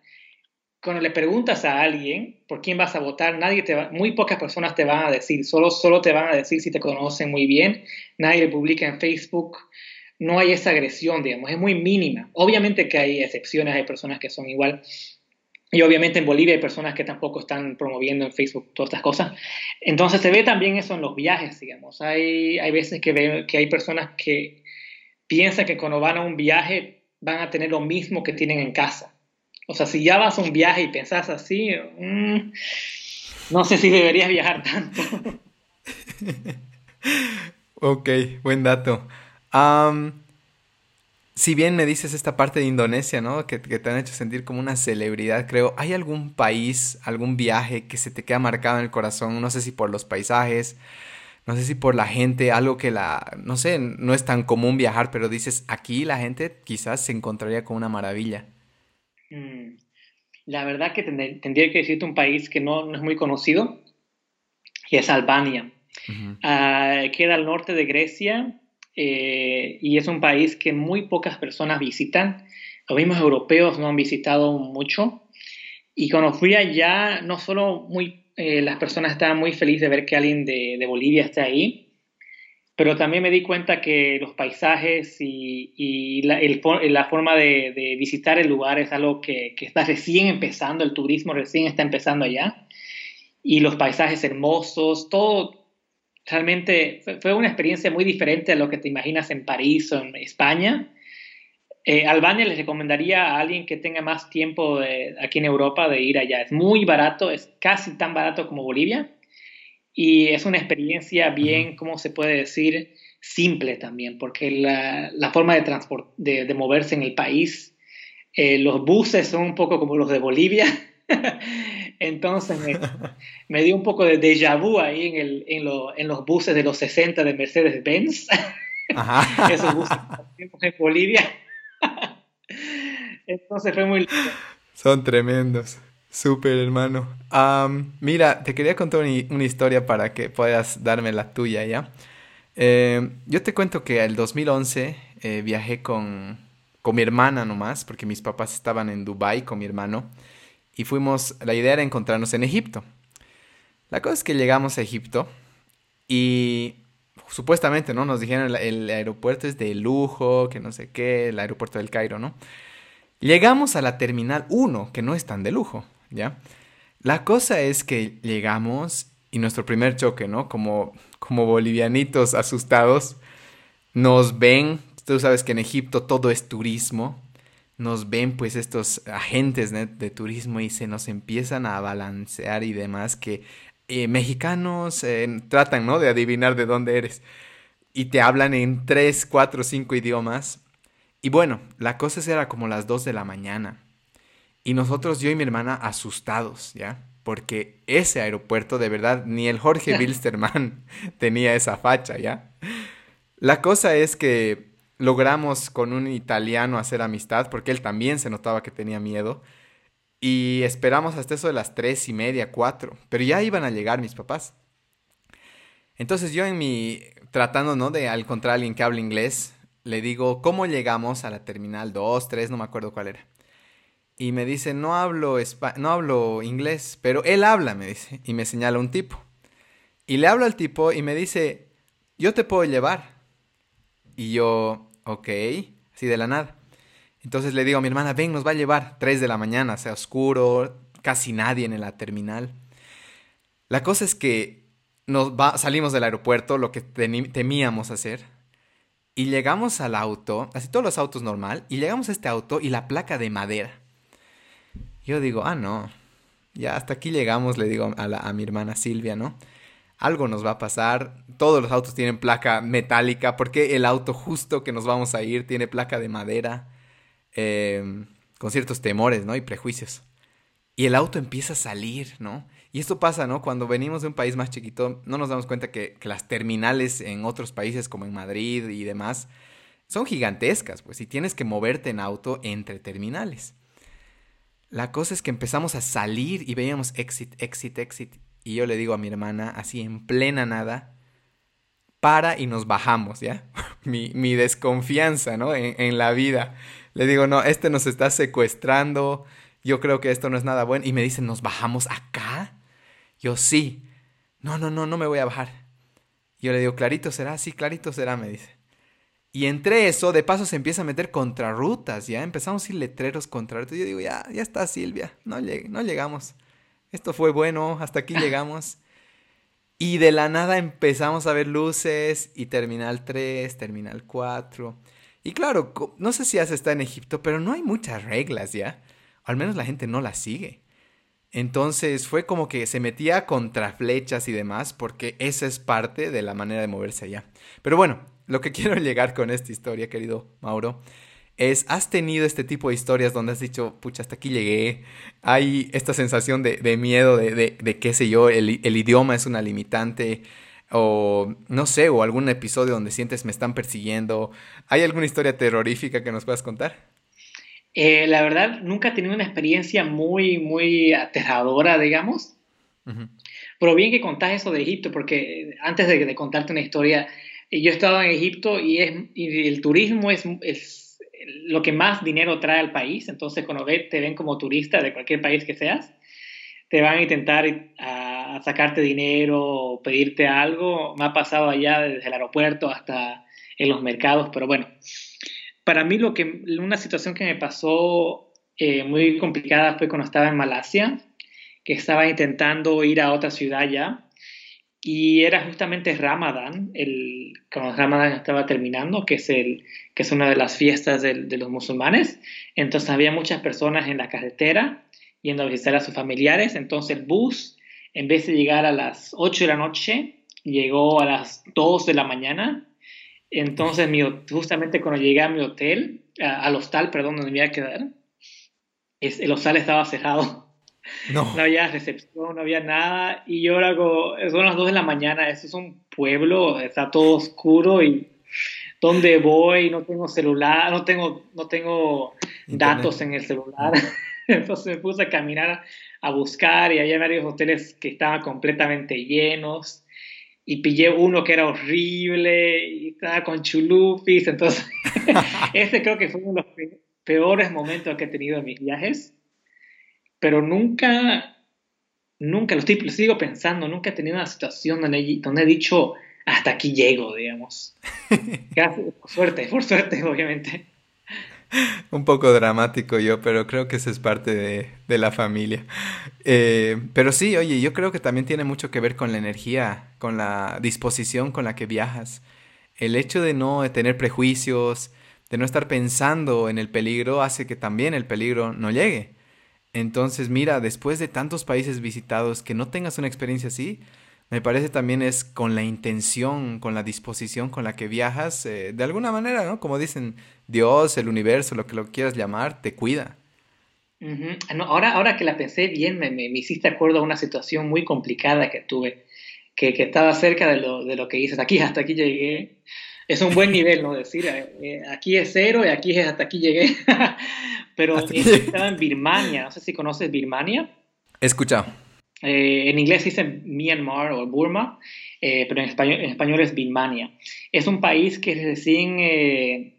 Speaker 2: cuando le preguntas a alguien por quién vas a votar, nadie te va, muy pocas personas te van a decir, solo, solo te van a decir si te conocen muy bien, nadie publica en Facebook no hay esa agresión, digamos, es muy mínima. Obviamente que hay excepciones, hay personas que son igual. Y obviamente en Bolivia hay personas que tampoco están promoviendo en Facebook todas estas cosas. Entonces se ve también eso en los viajes, digamos. Hay, hay veces que, ve, que hay personas que piensan que cuando van a un viaje van a tener lo mismo que tienen en casa. O sea, si ya vas a un viaje y pensás así, mm, no sé si deberías viajar tanto.
Speaker 1: ok, buen dato si bien me dices esta parte de Indonesia, ¿no? Que, te han hecho sentir como una celebridad, creo, ¿hay algún país, algún viaje que se te queda marcado en el corazón? No sé si por los paisajes, no sé si por la gente, algo que la, no sé, no es tan común viajar, pero dices, aquí la gente quizás se encontraría con una maravilla.
Speaker 2: Mm, la verdad que tendría que decirte un país que no, es muy conocido, y es Albania. Queda al norte de Grecia, eh, y es un país que muy pocas personas visitan. Los mismos europeos no han visitado mucho. Y cuando fui allá, no solo muy, eh, las personas estaban muy felices de ver que alguien de, de, Bolivia está ahí, pero también me di cuenta que los paisajes y, y la, el, la, forma de, de, visitar el lugar es algo que, que está recién empezando, el turismo recién está empezando allá. Y los paisajes hermosos, todo, realmente fue una experiencia muy diferente a lo que te imaginas en París o en España. Eh, Albania les recomendaría a alguien que tenga más tiempo aquí en Europa de ir allá. Es muy barato, es casi tan barato como Bolivia y es una experiencia bien, ¿cómo se puede decir? Simple también, porque la, forma de, de, de, moverse en el país, eh, los buses son un poco como los de Bolivia. Entonces me, dio un poco de déjà vu ahí en, el, en, lo, en los buses de los 60 de Mercedes-Benz. Esos buses en Bolivia. Entonces fue muy lindo.
Speaker 1: Son tremendos. Súper, hermano. mira, te quería contar una, historia para que puedas darme la tuya, ¿ya? Eh, yo te cuento que el 2011 eh, viajé con, con mi hermana nomás, porque mis papás estaban en Dubai con mi hermano, y fuimos, la idea era encontrarnos en Egipto. La cosa es que llegamos a Egipto y supuestamente, ¿no? Nos dijeron el, aeropuerto es de lujo, que no sé qué, el aeropuerto del Cairo, ¿no? Llegamos a la terminal 1, que no es tan de lujo, ¿ya? La cosa es que llegamos y nuestro primer choque, ¿no? Como, como bolivianitos asustados, nos ven, tú sabes que en Egipto todo es turismo, nos ven pues estos agentes de turismo y se nos empiezan a balancear y demás que eh, mexicanos eh, tratan, ¿no? De adivinar de dónde eres. Y te hablan en tres, cuatro, cinco idiomas. Y bueno, la cosa era como las dos de la mañana. Y nosotros, yo y mi hermana, asustados, ¿ya? Porque ese aeropuerto, de verdad, ni el Jorge Wilstermann tenía esa facha, ¿ya? La cosa es que logramos con un italiano hacer amistad, porque él también se notaba que tenía miedo. Y esperamos hasta eso de las tres y media, cuatro. Pero ya iban a llegar mis papás. Entonces yo en mi, tratando, ¿no? De encontrar a alguien que hable inglés, le digo, ¿cómo llegamos a la terminal 2, 3? No me acuerdo cuál era. Y me dice, no hablo, no hablo inglés, pero él habla, me dice. Y me señala un tipo. Y le hablo al tipo y me dice, yo te puedo llevar. Y yo, ok, así de la nada. Entonces le digo a mi hermana, ven, nos va a llevar 3 de la mañana, sea oscuro, casi nadie en la terminal. La cosa es que nos salimos del aeropuerto, lo que temíamos hacer, y llegamos al auto, así todos los autos normal, y llegamos a este auto y la placa de madera. Yo digo, ah, no, ya hasta aquí llegamos, le digo a mi hermana Silvia, ¿no? Algo nos va a pasar, todos los autos tienen placa metálica, porque el auto justo que nos vamos a ir tiene placa de madera? Em, con ciertos temores, ¿no? Y prejuicios. Y el auto empieza a salir, ¿no? Y esto pasa, ¿no? Cuando venimos de un país más chiquito, no nos damos cuenta que, las terminales en otros países como en Madrid y demás son gigantescas, pues, y tienes que moverte en auto entre terminales. La cosa es que empezamos a salir y veíamos exit, exit, exit. Y yo le digo a mi hermana, así en plena nada, para y nos bajamos, ¿ya? mi, desconfianza, ¿no? en la vida. Le digo, no, este nos está secuestrando, yo creo que esto no es nada bueno. Y me dicen, ¿nos bajamos acá? Yo sí. No, no, no, no me voy a bajar. Yo le digo, clarito será, sí, clarito será, me dice. Y entre eso, de paso se empieza a meter contrarrutas, ya empezamos a ir letreros contrarrutas. Yo digo, ya, ya está Silvia, no, no llegamos. Esto fue bueno, hasta aquí llegamos. Y de la nada empezamos a ver luces y terminal 3, terminal 4. Y claro, no sé si se está en Egipto, pero no hay muchas reglas ya. Al menos la gente no las sigue. Entonces fue como que se metía contra flechas y demás, porque esa es parte de la manera de moverse allá. Pero bueno, lo que quiero llegar con esta historia, querido Mauro, es, ¿has tenido este tipo de historias donde has dicho, pucha, hasta aquí llegué? Hay esta sensación de, miedo, de, de, qué sé yo, el, el idioma es una limitante o no sé, o algún episodio donde sientes me están persiguiendo. ¿Hay alguna historia terrorífica que nos puedas contar?
Speaker 2: Eh, la verdad, nunca he tenido una experiencia muy, muy aterradora, digamos. Pero bien que contás eso de Egipto, porque antes de, contarte una historia, yo he estado en Egipto y, es, y el turismo es, es, lo que más dinero trae al país. Entonces, cuando te ven como turista de cualquier país que seas, te van a intentar a, sacarte dinero o pedirte algo. Me ha pasado allá desde el aeropuerto hasta en los mercados, pero bueno, para mí lo que una situación que me pasó eh, muy complicada fue cuando estaba en Malasia, que estaba intentando ir a otra ciudad ya y era justamente Ramadán, el, cuando Ramadán estaba terminando, que es, el, que es una de las fiestas de, los musulmanes. Entonces había muchas personas en la carretera yendo a visitar a sus familiares. Entonces el bus, en vez de llegar a las 8 de la noche, llegó a las 2 de la mañana. Entonces, mi, justamente cuando llegué a mi hotel, al hostal, perdón, donde me iba a quedar, es, el hostal estaba cerrado. No. no. había recepción, no había nada. Y yo ahora, son las 2 de la mañana, eso es un pueblo, está todo oscuro y ¿dónde voy? No tengo celular, no tengo, no tengo datos en el celular. Entonces me puse a caminar a buscar y había varios hoteles que estaban completamente llenos y pillé uno que era horrible y estaba con chulupis. Entonces, ese creo que fue uno de los peores momentos que he tenido en mis viajes. Pero nunca, nunca, lo, sigo pensando, nunca he tenido una situación donde, donde he dicho, hasta aquí llego, digamos. por suerte, por suerte, obviamente.
Speaker 1: Un poco dramático yo, pero creo que eso es parte de, la familia. Eh, pero sí, oye, yo creo que también tiene mucho que ver con la energía, con la disposición con la que viajas. El hecho de no tener prejuicios, de no estar pensando en el peligro, hace que también el peligro no llegue. Entonces, mira, después de tantos países visitados, que no tengas una experiencia así, me parece también es con la intención, con la disposición con la que viajas, eh, de alguna manera, ¿no? Como dicen, Dios, el universo, lo que lo quieras llamar, te cuida.
Speaker 2: ahora, ahora que la pensé bien, me, me, hiciste acuerdo a una situación muy complicada que tuve, que, que estaba cerca de lo, de lo, que dices. Aquí, hasta aquí llegué. Es un buen nivel, ¿no? Decir, eh, eh, aquí es cero y aquí es hasta aquí llegué. Pero estaba en Birmania, no sé si conoces Birmania.
Speaker 1: He escuchado.
Speaker 2: Eh, en inglés dice Myanmar o Burma, eh, pero en español, en español, es Birmania. Es un país que recién eh,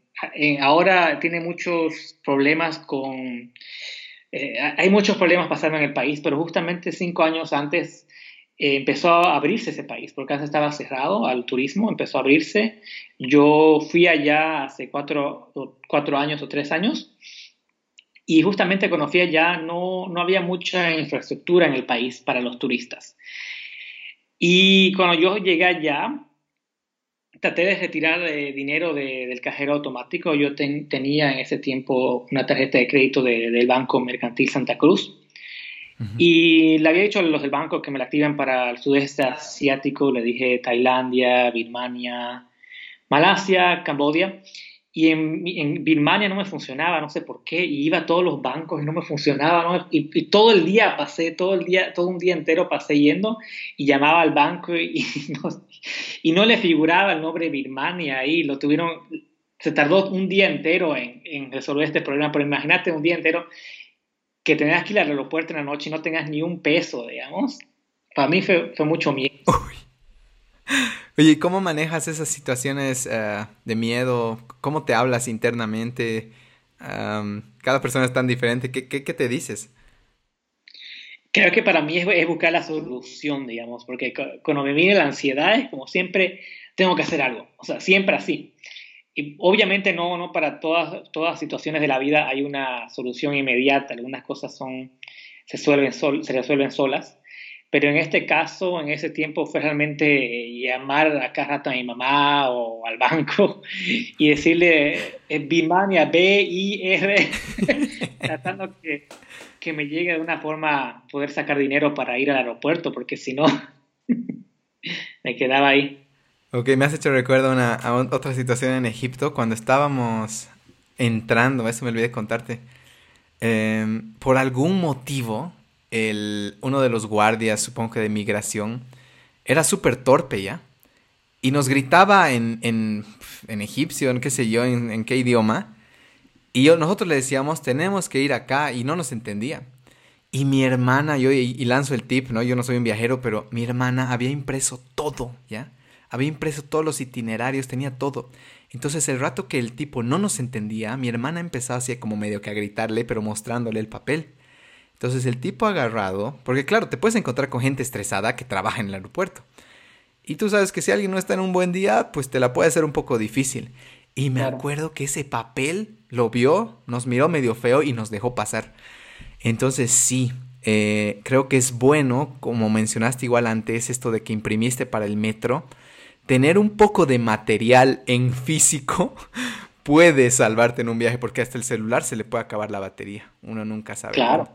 Speaker 2: ahora tiene muchos problemas con... hay muchos problemas pasando en el país, pero justamente cinco años antes empezó a abrirse ese país, porque antes estaba cerrado al turismo, empezó a abrirse. Yo fui allá hace cuatro, cuatro años o tres años y justamente conocía ya no, no había mucha infraestructura en el país para los turistas. Y cuando yo llegué allá, traté de retirar eh, dinero del cajero automático. Yo tenía en ese tiempo una tarjeta de crédito del Banco Mercantil Santa Cruz. Y le había dicho a los del banco que me la activen para el sudeste asiático. Le dije Tailandia, Birmania, Malasia, Cambodia. Y en, Birmania no me funcionaba, no sé por qué, y iba a todos los bancos y no me funcionaba, y, todo el día pasé, todo el día, todo un día entero pasé yendo y llamaba al banco y, no, y no le figuraba el nombre Birmania ahí, lo tuvieron, se tardó un día entero en, resolver este problema, pero imagínate un día entero que tengas que ir al aeropuerto en la noche y no tengas ni un peso, digamos. Para mí fue, fue mucho miedo.
Speaker 1: Oye, ¿cómo manejas esas situaciones eh, de miedo? ¿Cómo te hablas internamente? cada persona es tan diferente. ¿Qué, qué, te dices?
Speaker 2: Creo que para mí es, buscar la solución, digamos, porque cuando me viene la ansiedad es como siempre tengo que hacer algo, o sea, siempre así. Y obviamente no, no para todas, todas situaciones de la vida hay una solución inmediata, algunas cosas son, se, suelven se resuelven solas, pero en este caso, en ese tiempo, fue realmente llamar a cada rato a mi mamá o al banco y decirle eh, Birmania, B-I-R, tratando que, que, me llegue de una forma poder sacar dinero para ir al aeropuerto, porque si no, me quedaba ahí.
Speaker 1: Ok, me has hecho recuerdo una, a otra situación en Egipto, cuando estábamos entrando, eso me olvidé contarte. Em, por algún motivo, el, uno de los guardias, supongo que de migración, era súper torpe ya. Y nos gritaba en, en, en egipcio, en qué sé yo, en, qué idioma. Y yo, nosotros le decíamos, tenemos que ir acá, y no nos entendía. Y mi hermana, yo, y, lanzo el tip, ¿no? Yo no soy un viajero, pero mi hermana había impreso todo, ¿ya? Había impreso todos los itinerarios, tenía todo. Entonces, el rato que el tipo no nos entendía, mi hermana empezaba así como medio que a gritarle, pero mostrándole el papel. Entonces el tipo agarrado, porque claro, te puedes encontrar con gente estresada que trabaja en el aeropuerto. Y tú sabes que si alguien no está en un buen día, pues te la puede hacer un poco difícil. Y me acuerdo que ese papel lo vio, nos miró medio feo y nos dejó pasar. Entonces sí, eh, creo que es bueno, como mencionaste igual antes, esto de que imprimiste para el metro, tener un poco de material en físico puede salvarte en un viaje porque hasta el celular se le puede acabar la batería. Uno nunca sabe.
Speaker 2: Claro.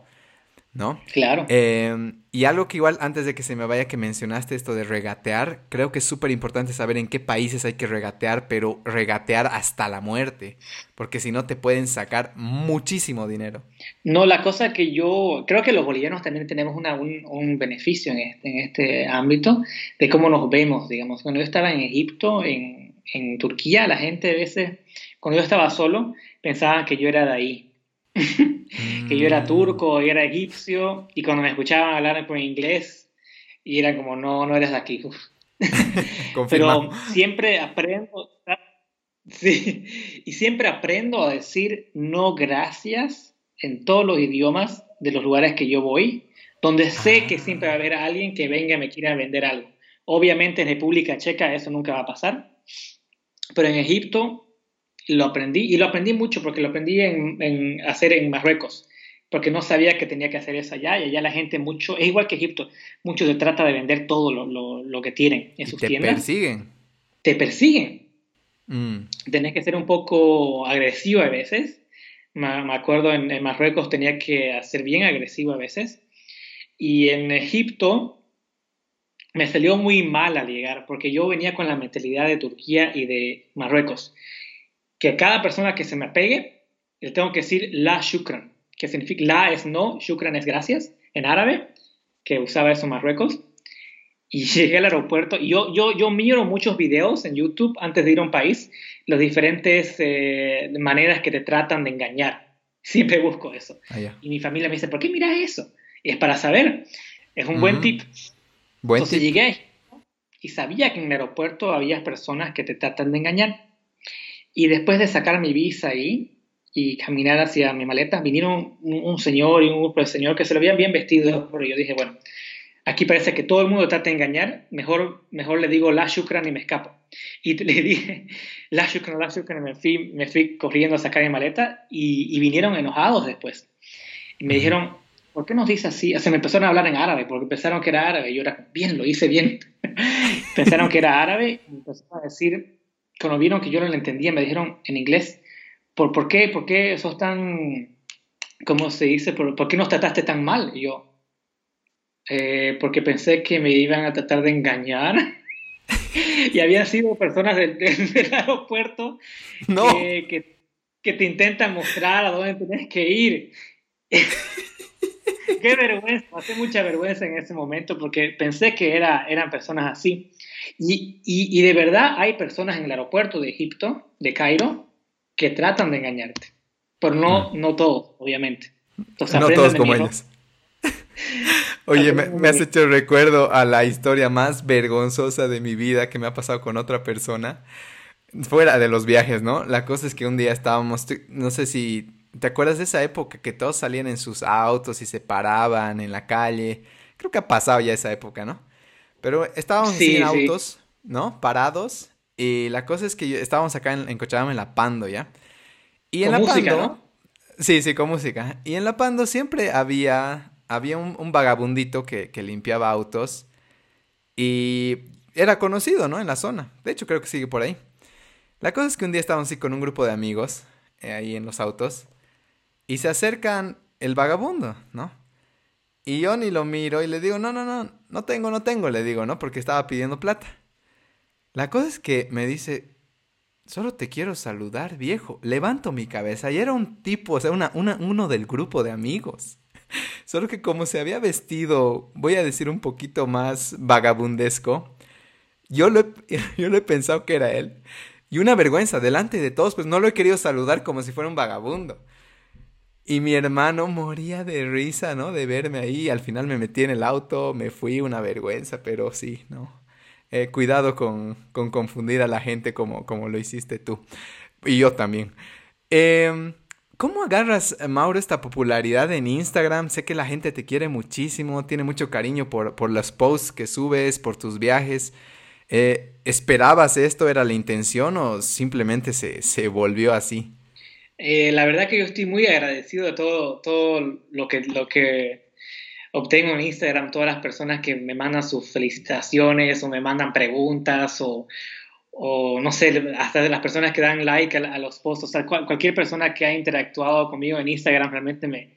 Speaker 2: Claro.
Speaker 1: Em, y algo que igual antes de que se me vaya que mencionaste esto de regatear, creo que es súper importante saber en qué países hay que regatear, pero regatear hasta la muerte, porque si no te pueden sacar muchísimo dinero.
Speaker 2: No, la cosa que yo creo que los bolivianos también tenemos un, beneficio en este, en este ámbito de cómo nos vemos, digamos. Cuando yo estaba en Egipto, en, en Turquía, la gente a veces, cuando yo estaba solo, pensaba que yo era de ahí. que yo era turco, y era egipcio, y cuando me escuchaban hablar en inglés, y era como, no, no eres de aquí. Pero siempre aprendo, sí, y siempre aprendo a decir no gracias en todos los idiomas de los lugares que yo voy, donde sé que siempre va a haber alguien que venga y me quiera vender algo. Obviamente en República Checa eso nunca va a pasar, pero en Egipto lo aprendí y lo aprendí mucho porque lo aprendí en, hacer en Marruecos, porque no sabía que tenía que hacer eso allá y allá la gente mucho, es igual que Egipto, mucho se trata de vender todo lo, que tienen en sus tiendas.
Speaker 1: Te persiguen.
Speaker 2: Te persiguen. Mm. Tenés que ser un poco agresivo a veces. Me, acuerdo en, en Marruecos tenía que ser bien agresivo a veces. Y en Egipto me salió muy mal al llegar, porque yo venía con la mentalidad de Turquía y de Marruecos, que cada persona que se me pegue, le tengo que decir la shukran, que significa la es no, shukran es gracias, en árabe, que usaba eso en Marruecos. Y llegué al aeropuerto y yo, yo, yo miro muchos videos en YouTube antes de ir a un país, las diferentes eh, maneras que te tratan de engañar. Siempre busco eso. Ah, y mi familia me dice, ¿por qué miras eso? Y es para saber. Es un buen tip. Buen Entonces llegué y sabía que en el aeropuerto había personas que te tratan de engañar. Y después de sacar mi visa ahí y caminar hacia mi maleta, vinieron un, señor y un grupo de señor que se lo habían bien vestido, pero yo dije, bueno, aquí parece que todo el mundo trata de engañar, mejor, mejor le digo la shukran y me escapo. Y le dije, la shukran, la shukran, me fui, me fui corriendo a sacar mi maleta y, y vinieron enojados después. Y me dijeron, ¿por qué nos dice así? O sea, me empezaron a hablar en árabe, porque pensaron que era árabe. Y yo era, bien, lo hice bien. pensaron que era árabe y empezaron a decir, cuando vieron que yo no lo entendía, me dijeron en inglés, ¿por, por qué, por qué sos tan, cómo se dice, por, por qué nos trataste tan mal? Y yo, eh, porque pensé que me iban a tratar de engañar. y habían sido personas del, aeropuerto que, que, que, te intentan mostrar a dónde tienes que ir. Qué vergüenza, hace mucha vergüenza en ese momento porque pensé que era, eran personas así. Y, y, de verdad hay personas en el aeropuerto de Egipto, de Cairo, que tratan de engañarte. Pero no, no todos, obviamente.
Speaker 1: no todos como ellos. Oye, me, me, has hecho recuerdo a la historia más vergonzosa de mi vida que me ha pasado con otra persona. Fuera de los viajes, ¿no? La cosa es que un día estábamos, no sé si ¿Te acuerdas de esa época que todos salían en sus autos y se paraban en la calle? Creo que ha pasado ya esa época, ¿no? Pero estábamos sin autos, ¿no? Parados. Y la cosa es que estábamos acá en, en Cochabamba en La Pando, ¿ya? Y en La música, Pando... ¿no? Sí, sí, con música. Y en La Pando siempre había, había un, vagabundito que, que limpiaba autos. Y era conocido, ¿no? En la zona. De hecho, creo que sigue por ahí. La cosa es que un día estábamos así con un grupo de amigos eh, ahí en los autos. Y se acercan el vagabundo, ¿no? Y yo ni lo miro y le digo, no, no, no, no tengo, no tengo, le digo, ¿no? Porque estaba pidiendo plata. La cosa es que me dice, solo te quiero saludar, viejo. Levanto mi cabeza y era un tipo, o sea, una, uno del grupo de amigos. Solo que como se había vestido, voy a decir un poquito más vagabundesco, yo lo, yo lo he pensado que era él. Y una vergüenza, delante de todos, pues no lo he querido saludar como si fuera un vagabundo. Y mi hermano moría de risa, ¿no? De verme ahí. Al final me metí en el auto, me fui, una vergüenza, pero sí, ¿no? Eh, cuidado con, con, confundir a la gente como, como lo hiciste tú. Y yo también. Em, ¿Cómo agarras, Mauro, esta popularidad en Instagram? Sé que la gente te quiere muchísimo, tiene mucho cariño por, por los posts que subes, por tus viajes. Eh, ¿Esperabas esto? ¿Era la intención o simplemente se, se volvió así?
Speaker 2: Eh, la verdad que yo estoy muy agradecido de todo, todo lo, que, lo que obtengo en Instagram, todas las personas que me mandan sus felicitaciones o me mandan preguntas o, o no sé, hasta de las personas que dan like a, los posts, o sea, cualquier persona que ha interactuado conmigo en Instagram realmente me,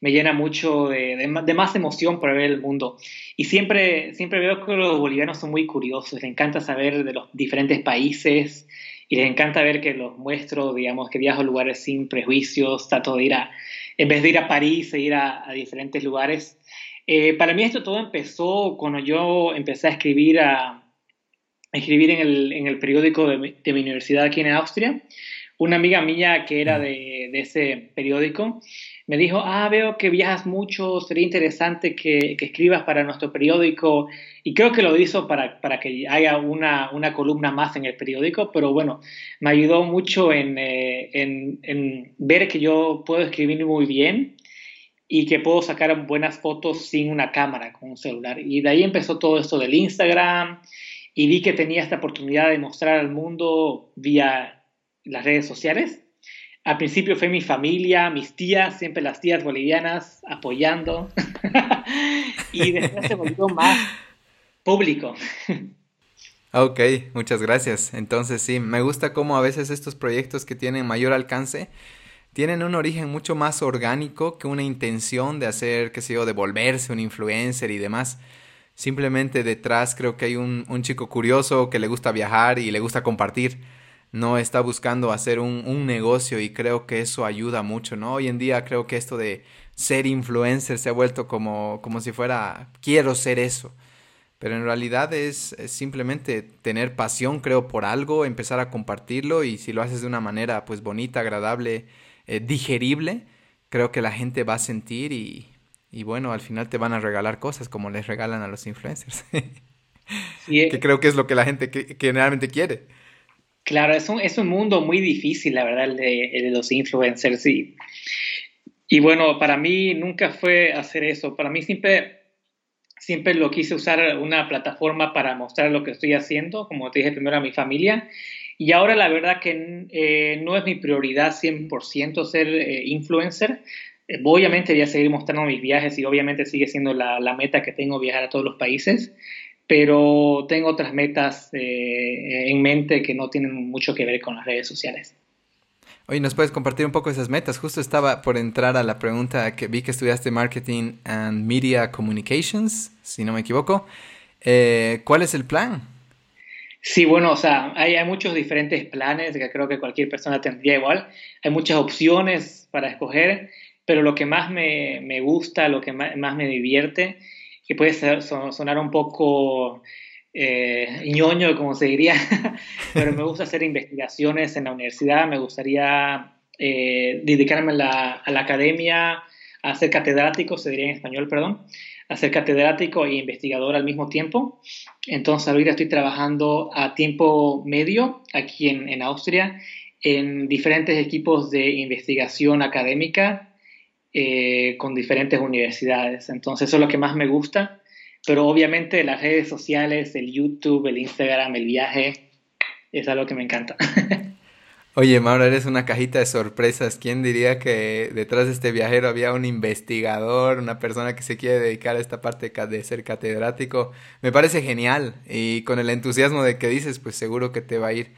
Speaker 2: me llena mucho de, de, más emoción por ver el mundo. Y siempre, siempre veo que los bolivianos son muy curiosos, les encanta saber de los diferentes países, y les encanta ver que los muestro, digamos, que viajo a lugares sin prejuicios, trato de ir a, en vez de ir a París, e ir a, diferentes lugares. Eh, para mí esto todo empezó cuando yo empecé a escribir, a, escribir en, el, en el periódico de mi, de mi, universidad aquí en Austria, una amiga mía que era de, de, ese periódico me dijo, ah, veo que viajas mucho, sería interesante que, que, escribas para nuestro periódico. Y creo que lo hizo para, para que haya una, una, columna más en el periódico, pero bueno, me ayudó mucho en, eh, en, en ver que yo puedo escribir muy bien y que puedo sacar buenas fotos sin una cámara, con un celular. Y de ahí empezó todo esto del Instagram y vi que tenía esta oportunidad de mostrar al mundo vía las redes sociales. Al principio fue mi familia, mis tías, siempre las tías bolivianas apoyando. y después se volvió más público.
Speaker 1: Ok, muchas gracias. Entonces sí, me gusta cómo a veces estos proyectos que tienen mayor alcance tienen un origen mucho más orgánico que una intención de hacer, qué sé yo, de volverse un influencer y demás. Simplemente detrás creo que hay un, un chico curioso que le gusta viajar y le gusta compartir. No está buscando hacer un, un, negocio y creo que eso ayuda mucho, ¿no? Hoy en día creo que esto de ser influencer se ha vuelto como, como si fuera, quiero ser eso. Pero en realidad es, es, simplemente tener pasión, creo, por algo, empezar a compartirlo y si lo haces de una manera pues bonita, agradable, eh, digerible, creo que la gente va a sentir y, y, bueno, al final te van a regalar cosas como les regalan a los influencers. que eh. creo que es lo que la gente que, generalmente quiere.
Speaker 2: Claro, es un, es un mundo muy difícil, la verdad, el de, el de los influencers. Y, y bueno, para mí nunca fue hacer eso. Para mí siempre, siempre lo quise usar una plataforma para mostrar lo que estoy haciendo, como te dije primero a mi familia, y ahora la verdad que eh, no es mi prioridad 100% ser eh, influencer. Eh, obviamente voy a seguir mostrando mis viajes y obviamente sigue siendo la, la, meta que tengo viajar a todos los países, pero tengo otras metas eh, en mente que no tienen mucho que ver con las redes sociales.
Speaker 1: Oye, ¿nos puedes compartir un poco esas metas? Justo estaba por entrar a la pregunta que vi que estudiaste Marketing and Media Communications, si no me equivoco. ¿Cuál es el plan?
Speaker 2: Sí, bueno, o sea, hay, hay, muchos diferentes planes que creo que cualquier persona tendría igual. Hay muchas opciones para escoger, pero lo que más me, me gusta, lo que más, más, me divierte, que puede ser, son, sonar un poco eh, ñoño, como se diría, pero me gusta hacer investigaciones en la universidad, me gustaría eh, dedicarme a la, a la academia, a ser catedrático, se diría en español, perdón, a ser catedrático e investigador al mismo tiempo. Entonces ahorita estoy trabajando a tiempo medio aquí en, en Austria en diferentes equipos de investigación académica eh, con diferentes universidades. Entonces eso es lo que más me gusta. Pero obviamente las redes sociales, el YouTube, el Instagram, el viaje, es algo que me encanta.
Speaker 1: Oye, Mauro, eres una cajita de sorpresas. ¿Quién diría que detrás de este viajero había un investigador, una persona que se quiere dedicar a esta parte de ser catedrático? Me parece genial y con el entusiasmo de que dices, pues seguro que te va a ir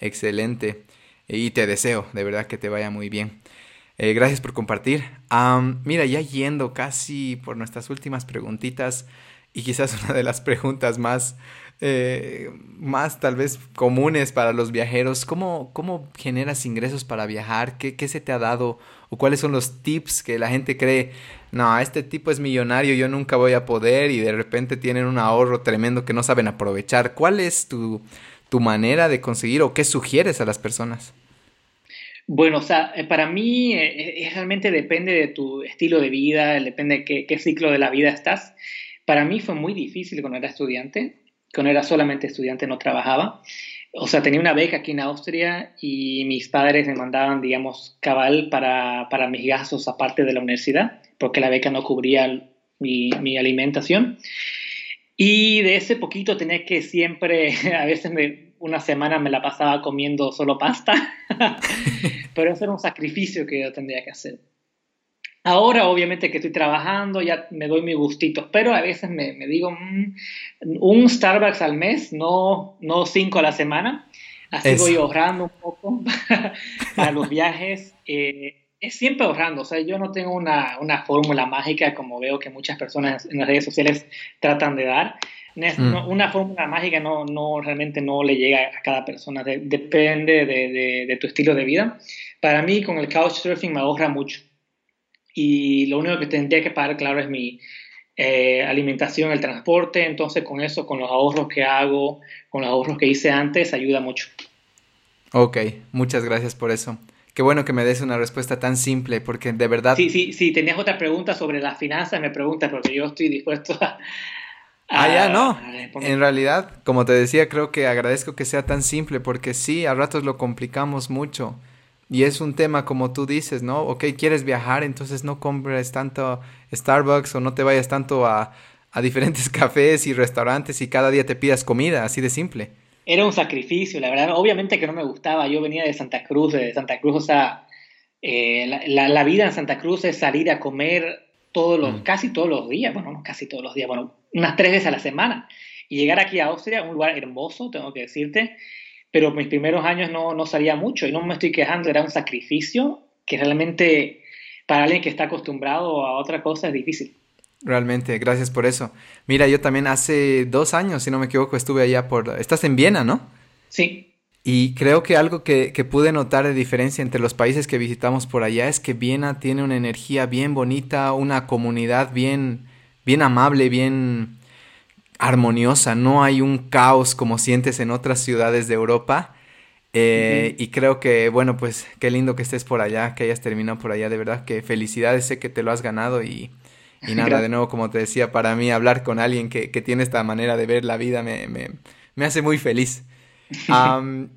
Speaker 1: excelente. Y te deseo, de verdad, que te vaya muy bien. Eh, gracias por compartir. Mira, ya yendo casi por nuestras últimas preguntitas y quizás una de las preguntas más eh, más tal vez comunes para los viajeros. ¿Cómo, cómo generas ingresos para viajar? ¿Qué, ¿Qué, se te ha dado? ¿O cuáles son los tips que la gente cree? No, este tipo es millonario, yo nunca voy a poder y de repente tienen un ahorro tremendo que no saben aprovechar. ¿Cuál es tu, tu manera de conseguir o qué sugieres a las personas?
Speaker 2: Bueno, o sea, eh, para mí eh, realmente depende de tu estilo de vida, depende de qué, qué ciclo de la vida estás. Para mí fue muy difícil cuando era estudiante cuando era solamente estudiante no trabajaba. O sea, tenía una beca aquí en Austria y mis padres me mandaban, digamos, cabal para, para mis gastos aparte de la universidad, porque la beca no cubría mi, mi alimentación. Y de ese poquito tenía que siempre, a veces me, una semana me la pasaba comiendo solo pasta, pero eso era un sacrificio que yo tendría que hacer. Ahora, obviamente que estoy trabajando, ya me doy mis gustitos, pero a veces me, me digo mm, un Starbucks al mes, no, no cinco a la semana. Así voy ahorrando un poco para los viajes. Eh, es siempre ahorrando, o sea, yo no tengo una, una, fórmula mágica como veo que muchas personas en las redes sociales tratan de dar. Mm. una fórmula mágica no, no, realmente no le llega a cada persona, depende de, de, de tu estilo de vida. Para mí, con el couchsurfing me ahorra mucho y lo único que tendría que pagar, claro, es mi eh, alimentación, el transporte, entonces con eso, con los ahorros que hago, con los ahorros que hice antes, ayuda mucho.
Speaker 1: Ok, muchas gracias por eso. Qué bueno que me des una respuesta tan simple, porque de verdad...
Speaker 2: Sí, sí, sí, tenías otra pregunta sobre las finanzas, me preguntas, porque yo estoy dispuesto a...
Speaker 1: ah, ya, no. En realidad, como te decía, creo que agradezco que sea tan simple, porque sí, a ratos lo complicamos mucho. Y es un tema como tú dices, ¿no? Ok, quieres viajar, entonces no compres tanto Starbucks o no te vayas tanto a, a diferentes cafés y restaurantes y cada día te pidas comida, así de simple.
Speaker 2: Era un sacrificio, la verdad. Obviamente que no me gustaba. Yo venía de Santa Cruz, de Santa Cruz, o sea, eh, la, la, vida en Santa Cruz es salir a comer todos los, mm. casi todos los días, bueno, no casi todos los días, bueno, unas tres veces a la semana. Y llegar aquí a Austria, un lugar hermoso, tengo que decirte, pero mis primeros años no, no salía mucho y no me estoy quejando, era un sacrificio que realmente para alguien que está acostumbrado a otra cosa es difícil.
Speaker 1: Realmente, gracias por eso. Mira, yo también hace dos años, si no me equivoco, estuve allá por... Estás en Viena, ¿no?
Speaker 2: Sí.
Speaker 1: Y creo que algo que, que, pude notar de diferencia entre los países que visitamos por allá es que Viena tiene una energía bien bonita, una comunidad bien, bien amable, bien armoniosa, no hay un caos como sientes en otras ciudades de Europa. Eh, y creo que, bueno, pues qué lindo que estés por allá, que hayas terminado por allá, de verdad que felicidades, sé que te lo has ganado y, y nada, de nuevo, como te decía, para mí hablar con alguien que, que tiene esta manera de ver la vida me, me, me hace muy feliz.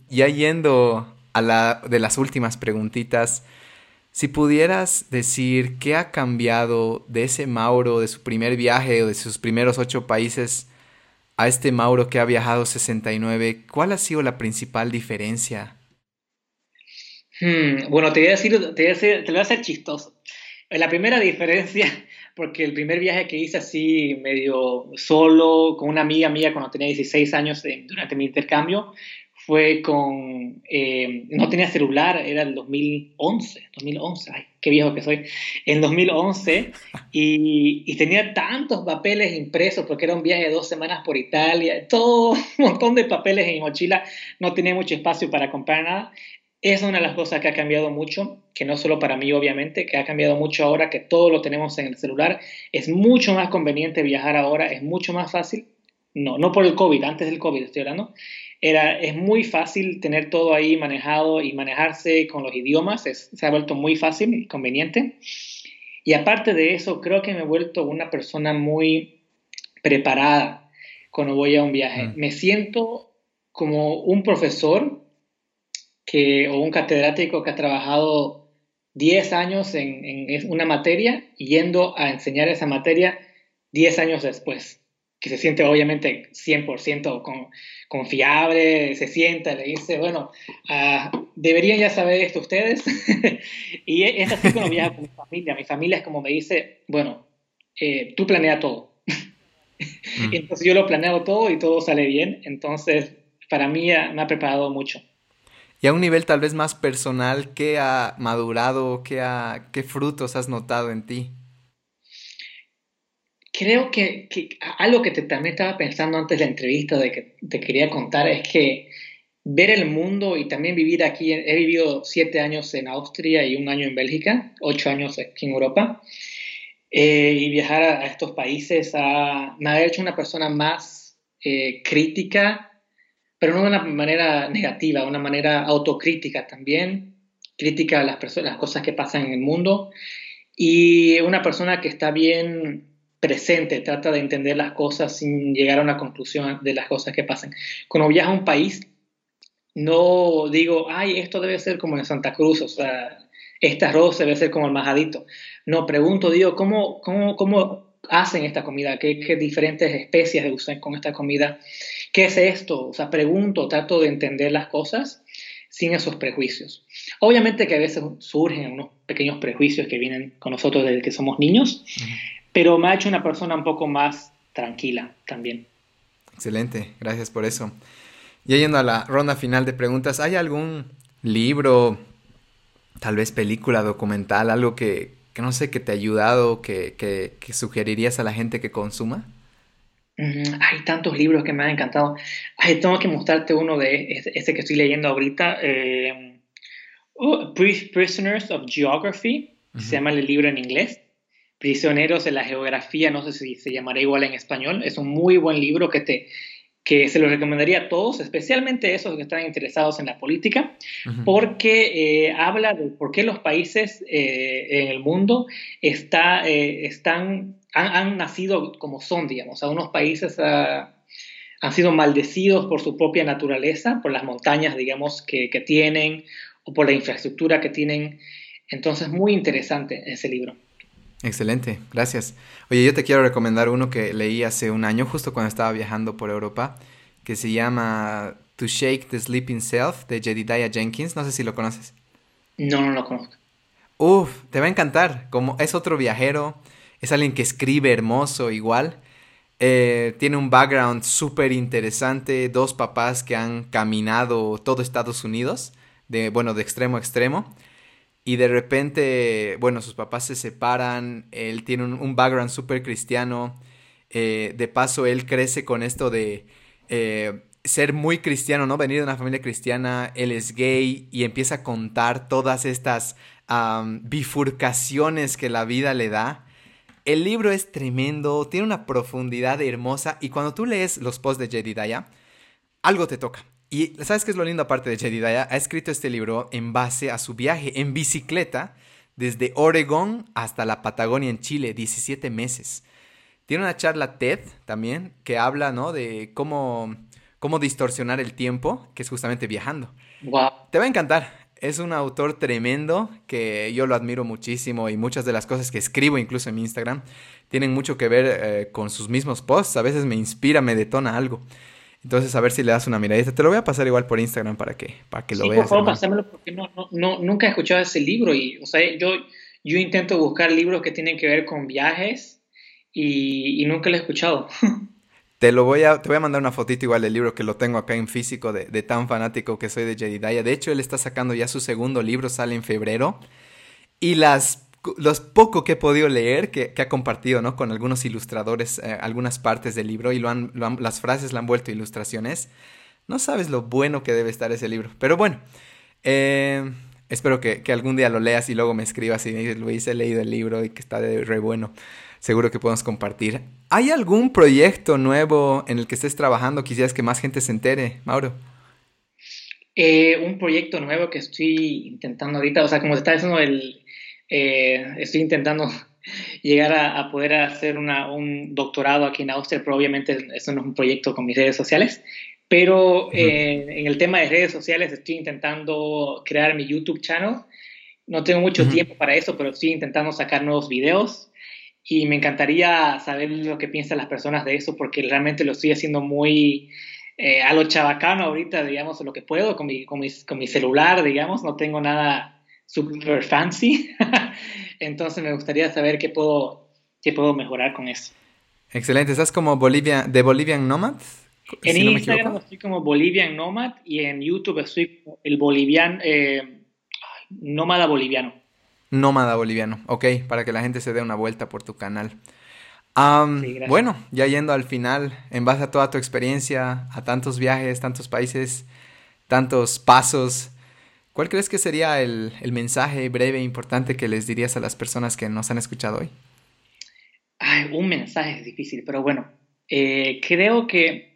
Speaker 1: Ya yendo a la de las últimas preguntitas, si pudieras decir qué ha cambiado de ese Mauro, de su primer viaje o de sus primeros ocho países a este Mauro que ha viajado 69, ¿cuál ha sido la principal diferencia?
Speaker 2: Hmm, bueno, te voy, a decir, te, voy a te lo voy a hacer chistoso. La primera diferencia, porque el primer viaje que hice así medio solo, con una amiga mía cuando tenía 16 años eh, durante mi intercambio, fue con, eh, no tenía celular, era el 2011, 2011, ay, qué viejo que soy, en 2011, y, y, tenía tantos papeles impresos, porque era un viaje de dos semanas por Italia, todo un montón de papeles en mi mochila, no tenía mucho espacio para comprar nada. Es una de las cosas que ha cambiado mucho, que no solo para mí obviamente, que ha cambiado mucho ahora que todo lo tenemos en el celular. Es mucho más conveniente viajar ahora, es mucho más fácil. No, no por el COVID, antes del COVID estoy hablando era, es muy fácil tener todo ahí manejado y manejarse con los idiomas, se ha vuelto muy fácil y conveniente. Y aparte de eso, creo que me he vuelto una persona muy preparada cuando voy a un viaje. Mm. Me siento como un profesor que, o un catedrático que ha trabajado 10 años en, en una materia yendo a enseñar esa materia 10 años después que se siente obviamente 100% con, confiable, se sienta, le dice, bueno, uh, deberían ya saber esto ustedes. y es así viajo con mi familia. Mi familia es como me dice, bueno, eh, tú planea todo. mm. Entonces yo lo planeo todo y todo sale bien. Entonces, para mí me ha preparado mucho.
Speaker 1: Y a un nivel tal vez más personal, ¿qué ha madurado, qué, ha, qué frutos has notado en ti?
Speaker 2: creo que, algo que te, también estaba pensando antes de la entrevista de que te quería contar es que ver el mundo y también vivir aquí, he vivido siete años en Austria y un año en Bélgica, ocho años aquí en Europa, eh, y viajar a, estos países me ha hecho una persona más eh, crítica, pero no de una manera negativa, una manera autocrítica también, crítica a las, cosas que pasan en el mundo, y una persona que está bien presente, trata de entender las cosas sin llegar a una conclusión de las cosas que pasan. Cuando viajo a un país, no digo, ay, esto debe ser como en Santa Cruz, o sea, este arroz debe ser como el majadito. No, pregunto, digo, ¿cómo, cómo, cómo hacen esta comida? ¿Qué, ¿Qué, diferentes especies usan con esta comida? ¿Qué es esto? O sea, pregunto, trato de entender las cosas sin esos prejuicios. Obviamente que a veces surgen unos pequeños prejuicios que vienen con nosotros desde que somos niños, pero me ha hecho una persona un poco más tranquila también.
Speaker 1: Excelente, gracias por eso. Ya yendo a la ronda final de preguntas, ¿hay algún libro, tal vez película, documental, algo que, no sé, que te ha ayudado, que, que, sugerirías a la gente que consuma?
Speaker 2: Hay tantos libros que me han encantado. Ay, tengo que mostrarte uno de ese, que estoy leyendo ahorita. Eh, oh, Prisoners of Geography, se llama el libro en inglés. Prisioneros de la Geografía, no sé si se llamará igual en español, es un muy buen libro que te, que se lo recomendaría a todos, especialmente a esos que están interesados en la política, porque eh, habla de por qué los países eh, en el mundo está, están, han, nacido como son, digamos. Algunos países ah, han sido maldecidos por su propia naturaleza, por las montañas, digamos, que, que tienen, o por la infraestructura que tienen. Entonces, muy interesante ese libro.
Speaker 1: Excelente, gracias. Oye, yo te quiero recomendar uno que leí hace un año, justo cuando estaba viajando por Europa, que se llama To Shake the Sleeping Self de Jedidiah Jenkins. No sé si lo conoces.
Speaker 2: No, no lo conozco.
Speaker 1: Uf, te va a encantar. Como es otro viajero, es alguien que escribe hermoso igual. Eh, tiene un background súper interesante, dos papás que han caminado todo Estados Unidos, de, bueno, de extremo a extremo y de repente, bueno, sus papás se separan, él tiene un, background súper cristiano, eh, de paso él crece con esto de eh, ser muy cristiano, ¿no? Venir de una familia cristiana, él es gay y empieza a contar todas estas bifurcaciones que la vida le da. El libro es tremendo, tiene una profundidad hermosa y cuando tú lees los posts de Jedediah, algo te toca. Y ¿sabes qué es lo lindo aparte de Jedediah? Ha escrito este libro en base a su viaje en bicicleta desde Oregón hasta la Patagonia en Chile, 17 meses. Tiene una charla TED también que habla, ¿no? De cómo, cómo distorsionar el tiempo, que es justamente viajando. Te va a encantar. Es un autor tremendo que yo lo admiro muchísimo y muchas de las cosas que escribo incluso en mi Instagram tienen mucho que ver eh, con sus mismos posts. A veces me inspira, me detona algo. Entonces, a ver si le das una miradita. Te lo voy a pasar igual por Instagram para que, para que lo veas.
Speaker 2: Por favor, pásamelo porque no, no, nunca he escuchado ese libro. Y, o sea, yo, yo intento buscar libros que tienen que ver con viajes y, nunca lo he escuchado.
Speaker 1: Te lo voy a, te voy a mandar una fotito igual del libro que lo tengo acá en físico de, de tan fanático que soy de Jedediah. De hecho, él está sacando ya su segundo libro, sale en febrero. Y las los poco que he podido leer, que, ha compartido ¿no? con algunos ilustradores eh, algunas partes del libro y lo han, las frases le han vuelto ilustraciones, no sabes lo bueno que debe estar ese libro. Pero bueno, eh, espero que, algún día lo leas y luego me escribas y me dices, Luis, he leído el libro y que está de re bueno. Seguro que podemos compartir. ¿Hay algún proyecto nuevo en el que estés trabajando? Quisieras que más gente se entere, Mauro.
Speaker 2: Eh, un proyecto nuevo que estoy intentando ahorita, o sea, como está diciendo el, eh, estoy intentando llegar a, poder hacer un doctorado aquí en Austria, pero obviamente eso no es un proyecto con mis redes sociales. Pero eh, en el tema de redes sociales estoy intentando crear mi YouTube channel. No tengo mucho tiempo para eso, pero estoy intentando sacar nuevos videos y me encantaría saber lo que piensan las personas de eso porque realmente lo estoy haciendo muy eh, a lo chabacano ahorita, digamos, lo que puedo con mi, con mi celular, digamos, no tengo nada super fancy. Entonces me gustaría saber qué puedo, qué puedo mejorar con eso.
Speaker 1: Excelente. ¿Estás como Bolivia, de Bolivian Nomad?
Speaker 2: En Instagram estoy como Bolivian Nomad y en YouTube estoy el boliviano, eh, nómada boliviano.
Speaker 1: Nómada boliviano, ok, para que la gente se dé una vuelta por tu canal. bueno, ya yendo al final, en base a toda tu experiencia, a tantos viajes, tantos países, tantos pasos, ¿Cuál crees que sería el, mensaje breve e importante que les dirías a las personas que nos han escuchado hoy?
Speaker 2: un mensaje es difícil, pero bueno, eh, creo que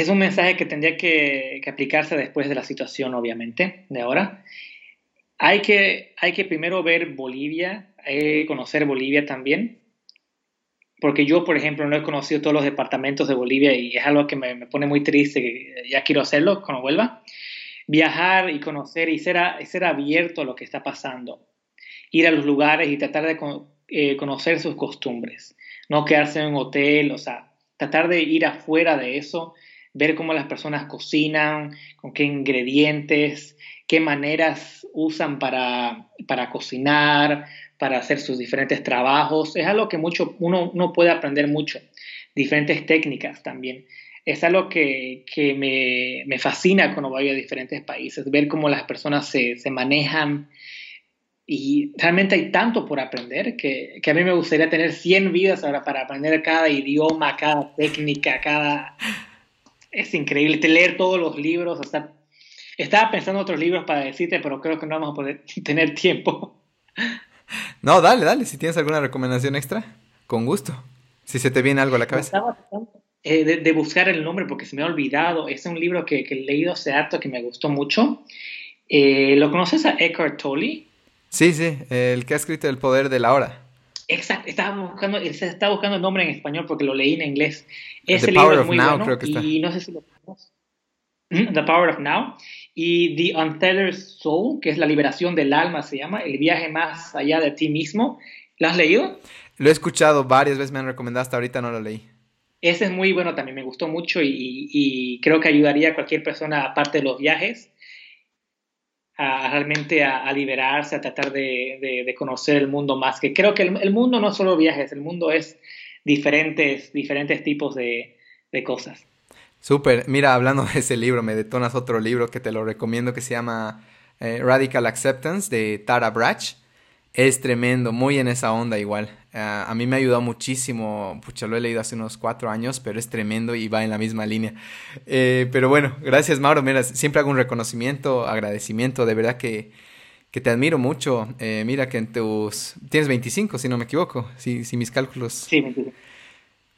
Speaker 2: es un mensaje que tendría que, aplicarse después de la situación, obviamente, de ahora. Hay que, hay que primero ver Bolivia, hay conocer Bolivia también, porque yo, por ejemplo, no he conocido todos los departamentos de Bolivia y es algo que me, pone muy triste, ya quiero hacerlo cuando vuelva viajar y conocer y ser, ser abierto a lo que está pasando. Ir a los lugares y tratar de eh, conocer sus costumbres. No quedarse en un hotel, o sea, tratar de ir afuera de eso, ver cómo las personas cocinan, con qué ingredientes, qué maneras usan para, para cocinar, para hacer sus diferentes trabajos. Es algo que mucho, uno, uno puede aprender mucho. Diferentes técnicas también es algo que, me, fascina cuando voy a diferentes países, ver cómo las personas se, manejan y realmente hay tanto por aprender que, a mí me gustaría tener 100 vidas ahora para aprender cada idioma, cada técnica, cada... Es increíble leer todos los libros, Estaba pensando en otros libros para decirte, pero creo que no vamos a poder tener tiempo.
Speaker 1: No, dale, dale, si tienes alguna recomendación extra, con gusto. Si se te viene algo a la cabeza.
Speaker 2: eh, de, buscar el nombre porque se me ha olvidado. Es un libro que, que he leído hace harto que me gustó mucho. Eh, ¿Lo conoces a Eckhart Tolle?
Speaker 1: Sí, sí, el que ha escrito El Poder de la Hora.
Speaker 2: Exacto, estaba buscando, está buscando el nombre en español porque lo leí en inglés.
Speaker 1: Ese The Power of Now, creo que está.
Speaker 2: Y no sé si lo conoces. Mm, The Power of Now. Y The Untethered Soul, que es la liberación del alma, se llama, el viaje más allá de ti mismo. ¿Lo has leído?
Speaker 1: Lo he escuchado varias veces, me han recomendado, hasta ahorita no lo leí.
Speaker 2: Ese es muy bueno también, me gustó mucho y, creo que ayudaría a cualquier persona, aparte de los viajes, a realmente a, liberarse, a tratar de, conocer el mundo más. Que creo que el, mundo no es solo viajes, el mundo es diferentes, diferentes tipos de, cosas.
Speaker 1: Súper, mira, hablando de ese libro, me detonas otro libro que te lo recomiendo que se llama eh, Radical Acceptance de Tara Brach. Es tremendo, muy en esa onda igual. Ah, a mí me ha ayudado muchísimo, pucha, lo he leído hace unos cuatro años, pero es tremendo y va en la misma línea. Eh, pero bueno, gracias Mauro, mira, siempre hago un reconocimiento, agradecimiento, de verdad que, que te admiro mucho. Eh, mira que en tus... Tienes 25, si no me equivoco, si, si mis cálculos...
Speaker 2: Sí,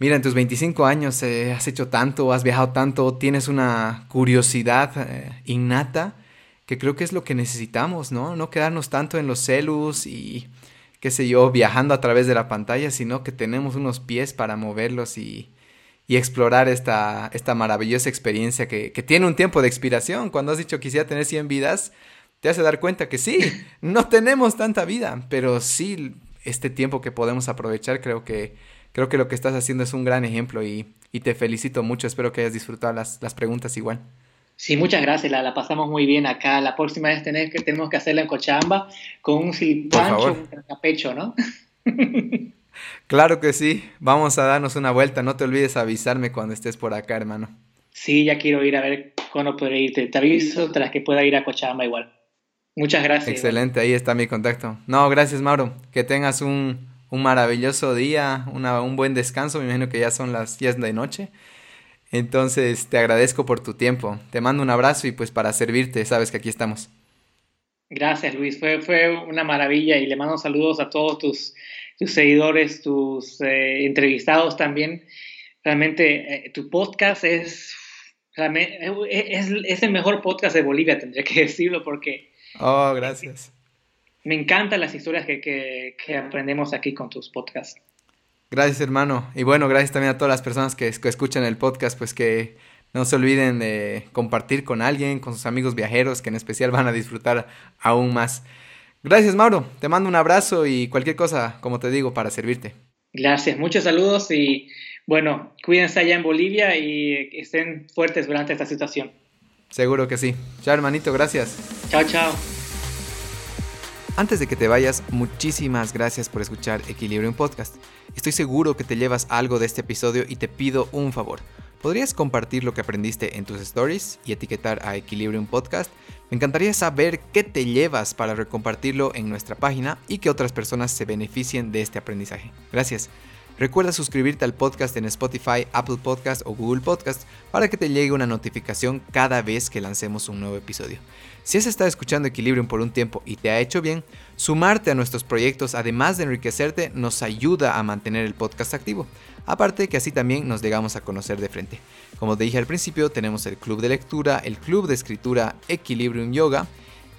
Speaker 1: Mira, en tus 25 años eh, has hecho tanto, has viajado tanto, tienes una curiosidad innata que creo que es lo que necesitamos, ¿no? No quedarnos tanto en los celus y, qué sé yo, viajando a través de la pantalla, sino que tenemos unos pies para moverlos y, y explorar esta, esta maravillosa experiencia que, que, tiene un tiempo de expiración. Cuando has dicho quisiera tener 100 vidas, te hace dar cuenta que sí, no tenemos tanta vida, pero sí este tiempo que podemos aprovechar, creo que, creo que lo que estás haciendo es un gran ejemplo y, y te felicito mucho. Espero que hayas disfrutado las, las preguntas igual.
Speaker 2: Sí, muchas gracias, la, la, pasamos muy bien acá. La próxima vez tenemos que, tenemos que hacerla en Cochabamba con un silpancho, un capecho, ¿no?
Speaker 1: claro que sí, vamos a darnos una vuelta. No te olvides avisarme cuando estés por acá, hermano.
Speaker 2: Sí, ya quiero ir a ver cuándo podré irte. Te aviso tras que pueda ir a Cochabamba igual. Muchas gracias.
Speaker 1: Excelente, ahí está mi contacto. No, gracias, Mauro. Que tengas un, un maravilloso día, una, un buen descanso. Me imagino que ya son las 10 de noche. Entonces, te agradezco por tu tiempo. Te mando un abrazo y pues para servirte, sabes que aquí estamos.
Speaker 2: Gracias, Luis. Fue, fue una maravilla y le mando saludos a todos tus, tus seguidores, tus eh, entrevistados también. Realmente, eh, tu podcast es, es, es, el mejor podcast de Bolivia, tendría que decirlo, porque...
Speaker 1: Oh, gracias.
Speaker 2: Me encantan las historias que, que, que aprendemos aquí con tus podcasts.
Speaker 1: Gracias, hermano. Y bueno, gracias también a todas las personas que, escuchan el podcast, pues que no se olviden de compartir con alguien, con sus amigos viajeros, que en especial van a disfrutar aún más. Gracias, Mauro. Te mando un abrazo y cualquier cosa, como te digo, para servirte.
Speaker 2: Gracias, muchos saludos y bueno, cuídense allá en Bolivia y estén fuertes durante esta situación.
Speaker 1: Seguro que sí. Chao, hermanito, gracias.
Speaker 2: Chao, chao.
Speaker 1: Antes de que te vayas, muchísimas gracias por escuchar Equilibrium Podcast. Estoy seguro que te llevas algo de este episodio y te pido un favor. ¿Podrías compartir lo que aprendiste en tus stories y etiquetar a Equilibrium Podcast? Me encantaría saber qué te llevas para recompartirlo en nuestra página y que otras personas se beneficien de este aprendizaje. Gracias. Recuerda suscribirte al podcast en Spotify, Apple Podcast o Google Podcast para que te llegue una notificación cada vez que lancemos un nuevo episodio. Si has estado escuchando Equilibrium por un tiempo y te ha hecho bien, sumarte a nuestros proyectos, además de enriquecerte, nos ayuda a mantener el podcast activo. Aparte que así también nos llegamos a conocer de frente. Como te dije al principio, tenemos el club de lectura, el club de escritura Equilibrium Yoga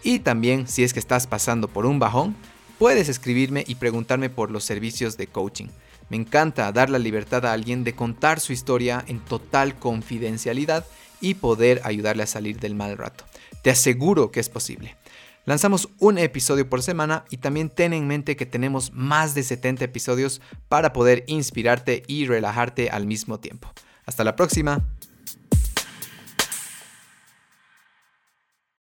Speaker 1: y también si es que estás pasando por un bajón, puedes escribirme y preguntarme por los servicios de coaching. Me encanta dar la libertad a alguien de contar su historia en total confidencialidad y poder ayudarle a salir del mal rato. Te aseguro que es posible. Lanzamos un episodio por semana y también ten en mente que tenemos más de 70 episodios para poder inspirarte y relajarte al mismo tiempo. Hasta la próxima.